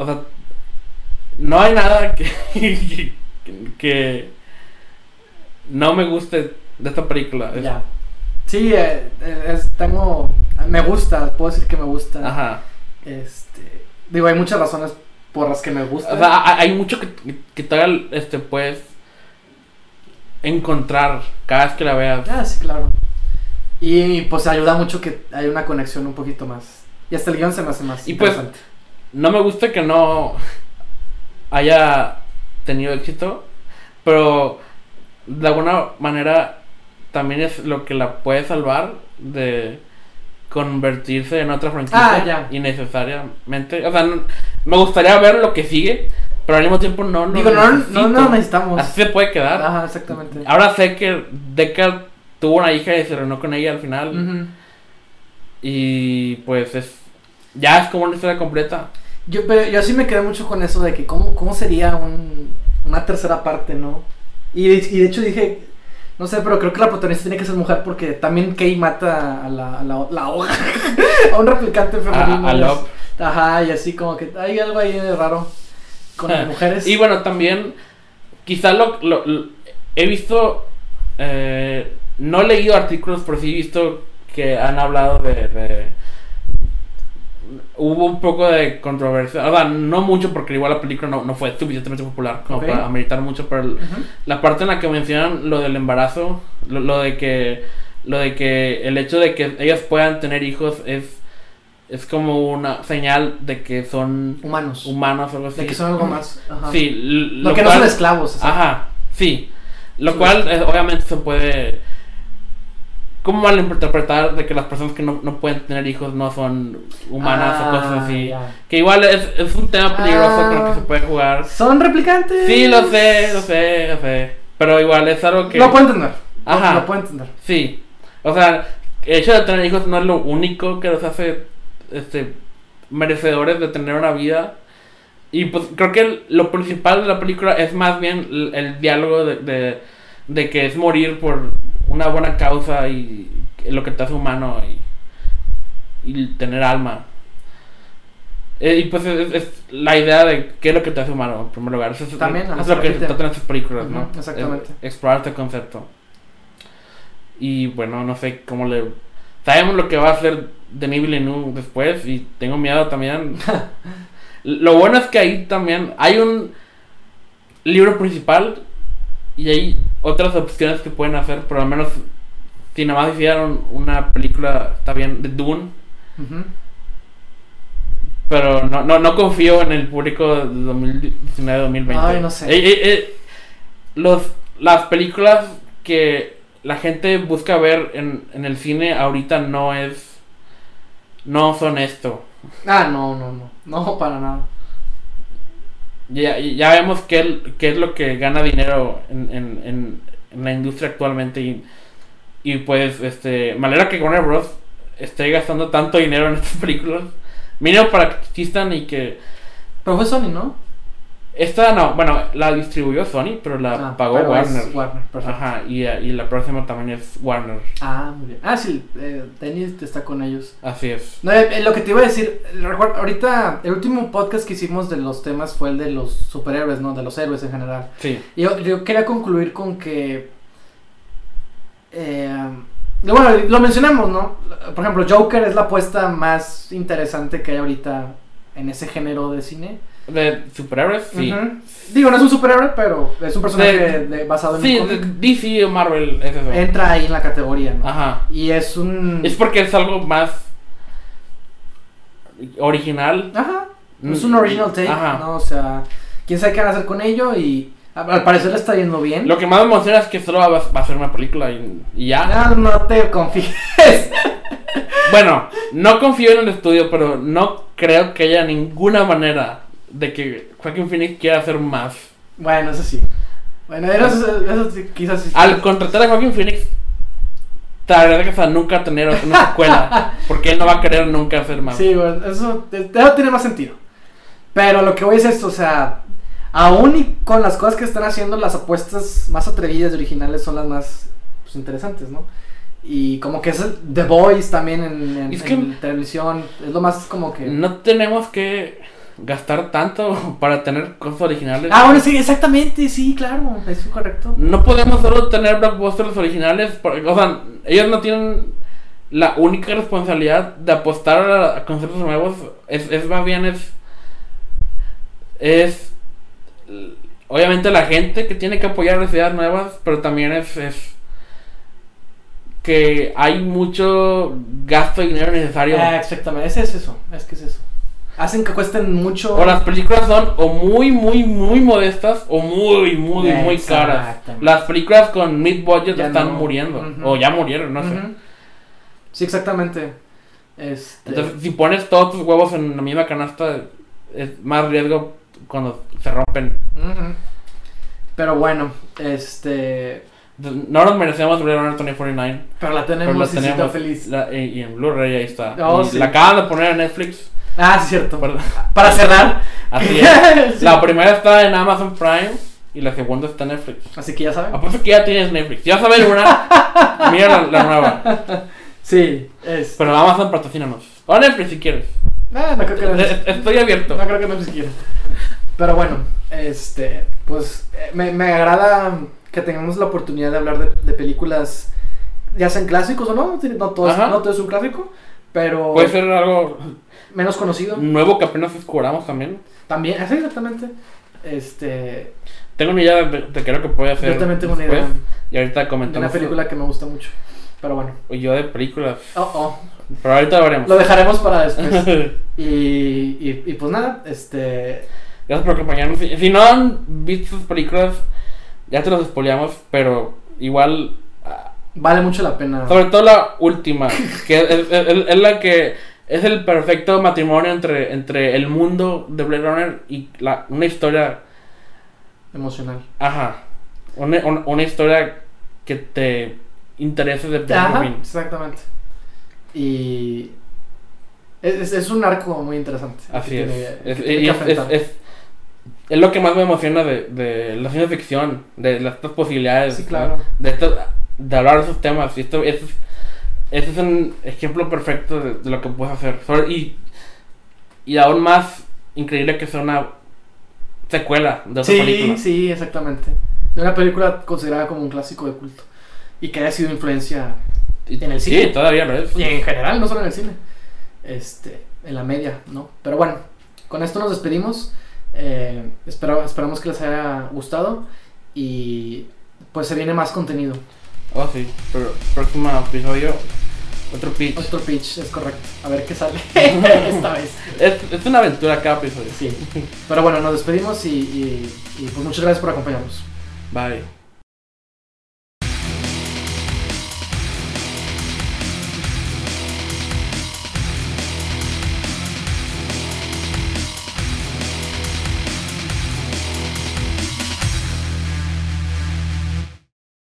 O sea, no hay nada que, que, que no me guste de esta película. Es- Ya. Sí, eh, eh, es- tengo. Me gusta, puedo decir que me gusta. Ajá. Este. Digo, hay muchas razones por las que me gusta. O sea, hay mucho que, que todavía este, puedes encontrar cada vez que la veas. Ah, sí, claro. Y pues ayuda mucho que hay una conexión un poquito más. Y hasta el guion se me hace más Y pues, interesante. No me gusta que no haya tenido éxito, pero de alguna manera también es lo que la puede salvar de convertirse en otra franquicia Ah, ya. innecesariamente. O sea, no- me gustaría ver lo que sigue, pero al mismo tiempo no lo Digo, no, no, necesitamos. Así se puede quedar. Ajá, exactamente. Ahora sé que Deckard tuvo una hija y se reunió con ella al final. Y pues es. Ya es como una historia completa. Yo, pero yo sí me quedé mucho con eso de que cómo, cómo sería un, una tercera parte, ¿no? Y, de- y de hecho dije, no sé, pero creo que la protagonista tiene que ser mujer porque también Kay mata a la, a la, la hoja, a un replicante femenino. A, a Love. Ajá, y así como que hay algo ahí de raro con las mujeres. Y bueno, también, quizá lo, lo- lo- he visto, eh, no he leído artículos, pero sí he visto que han hablado de, de- Hubo un poco de controversia, o sea, no mucho porque igual la película no, no fue suficientemente popular como para ameritar mucho, pero la parte en la que mencionan lo del embarazo, lo, lo de que lo de que el hecho de que ellas puedan tener hijos es es como una señal de que son Humanos. humanos o algo así. de que son algo más. Ajá. Sí, Lo, que no son esclavos. así. Ajá, sí. Lo Sí. cual eh, obviamente se puede como malinterpretar de que las personas que no, no pueden tener hijos no son humanas o cosas Ah, así. Que igual es, es un tema peligroso con el que Ah. se puede jugar. Son replicantes. Sí, lo sé, lo sé, lo sé. Pero igual es algo que... Lo puedo entender. Lo- Ajá. Lo puedo entender. Sí. O sea, el hecho de tener hijos no es lo único que los hace este, merecedores de tener una vida. Y pues creo que lo principal de la película es más bien el, el diálogo de, de, de que es morir por una buena causa y lo que te hace humano y, y tener alma. Eh, y pues es, es la idea de qué es lo que te hace humano en primer lugar. Eso es, También, es lo que tratan estas películas, ¿no? Ujú, exactamente. Es- explorar este concepto. Y bueno, no sé cómo le... Sabemos lo que va a hacer Denis Villeneuve después y tengo miedo también. lo bueno es que ahí también hay un libro principal y hay otras opciones que pueden hacer, pero al menos si nada más hicieron una película, está bien, de Dune, pero no, no, no confío en el público de 2019-2020. Ay, no sé. Eh, eh, eh, los, las películas que la gente busca ver en, en el cine ahorita no es. No son esto. Ah, no, no, no. No, para nada. Ya, ya vemos qué, qué es lo que gana dinero en, en, en, la industria actualmente. Y, y pues, este. Me alegra que Warner Bros. esté gastando tanto dinero en estas películas. Mínimo para que existan y que. Pero fue Sony, ¿no? Esta no, bueno, la distribuyó Sony, pero la Ah, pagó pero Warner. Warner, perfecto. Ajá, y, y la próxima también es Warner. Ah, muy bien. Ah, sí, eh, está con ellos. Así es. No, eh, eh, lo que te iba a decir, recuerda, ahorita el último podcast que hicimos de los temas fue el de los superhéroes, ¿no? De los héroes en general. Sí. Y Yo, yo quería concluir con que... eh, bueno, lo mencionamos, ¿no? Por ejemplo, Joker es la apuesta más interesante que hay ahorita en ese género de cine. De superhéroes, sí. Digo, no es un superhéroe, pero es un personaje De- de- basado en Sí, un cómic. DC o Marvel, es eso. Entra ahí en la categoría, ¿no? Ajá. Y es un... Es porque es algo más original. Ajá. Es Mm, un original take, Ajá. ¿no? O sea, quién sabe qué van a hacer con ello y al parecer le está yendo bien. Lo que más me emociona es que solo va, va a ser una película y, y ya. Ah, no te confíes. Bueno, no confío en el estudio, pero no creo que haya ninguna manera de que Joaquin Phoenix quiera hacer más. bueno, eso sí. Bueno, eso, eso sí, quizás sí. Al contratar a Joaquin Phoenix, te agradezco a nunca tener una secuela, porque él no va a querer nunca hacer más. Sí, bueno, eso, eso tiene más sentido. Pero lo que voy es esto, o sea, aún y con las cosas que están haciendo, las apuestas más atrevidas y originales son las más pues, interesantes, ¿no? Y como que es el- The Voice también en, en- que- en televisión, es lo más como que... No tenemos que gastar tanto para tener cosas originales. Ah, bueno, sí, exactamente, sí, claro, eso es correcto. No podemos solo tener blockbusters originales, porque, o sea, ellos no tienen la única responsabilidad de apostar a, a conceptos nuevos. Es, es más bien es es obviamente la gente que tiene que apoyar las ideas nuevas, pero también es, es que hay mucho gasto de dinero necesario. Ah, exactamente, ese es eso, es que es eso. Hacen que cuesten mucho. O las películas son o muy, muy, muy modestas o muy, muy, muy caras. Las películas con mid budget Ya están no. muriendo. O ya murieron, no sé. Sí, exactamente. Este, Entonces, si pones todos tus huevos en la misma canasta, es más riesgo cuando se rompen. Pero bueno, este. No nos merecemos Blade Runner 2049. Pero la tenemos, Pero la tenemos feliz. la- y, y en Blu-ray ahí está. Oh, sí. La acaban de poner en Netflix. Ah, sí, cierto. Perdón. Para cerrar. Así es. Sí. La primera está en Amazon Prime y la segunda está en Netflix. Así que ya saben. Apuesto que ya tienes Netflix. Ya sabes una. mira la, la nueva. Sí, es. Pero Amazon patrocínanos. O Netflix si quieres. Ah, no creo que no, Eh, Estoy abierto. no creo que no siquiera. Pero bueno, este, pues eh, me, me agrada que tengamos la oportunidad de hablar de, de películas, ya sean clásicos o no, no todo, es, no todo es un clásico, pero Puede ser algo menos conocido. nuevo que apenas descubramos también. También, así exactamente. Este, Tengo una idea de, de lo que puede hacer. yo también tengo una idea Y ahorita comentamos. una película que me gusta mucho. Pero bueno, O yo de películas. oh, oh, Pero ahorita lo veremos. lo dejaremos para después. y, y, y pues nada, este, Gracias por acompañarnos. Si, si no han visto sus películas, ya te los spoileamos, pero igual. ah, vale mucho la pena. Sobre todo la última, que es, es- es- es la que es el perfecto matrimonio entre, entre el mundo de Blade Runner y la, una historia. Emocional. Ajá. Una, una, una historia que te interese de principio exactamente. Y es, es- un arco muy interesante. Así es. tiene- Es, y lo que más me emociona de, de la ciencia ficción, de las estas posibilidades. Sí, ¿no? claro. De, esto- de hablar de esos temas. Y esto es, este es un ejemplo perfecto de, de lo que puedes hacer. Sobre- y, y aún más increíble que sea una secuela de otra Sí, película. sí, exactamente. De una película considerada como un clásico de culto. Y que haya sido influencia Y- en el sí, cine. todavía lo es. y en general, no solo en el cine. Este, en la media, ¿no? Pero bueno, con esto nos despedimos. Eh, espero- esperamos que les haya gustado. Y pues se viene más contenido. Oh, sí. Pero próximo episodio, otro pitch. Otro pitch, es correcto. A ver qué sale esta vez. Es, es una aventura cada episodio. Sí. Pero bueno, nos despedimos y, y, y pues muchas gracias por acompañarnos. Bye.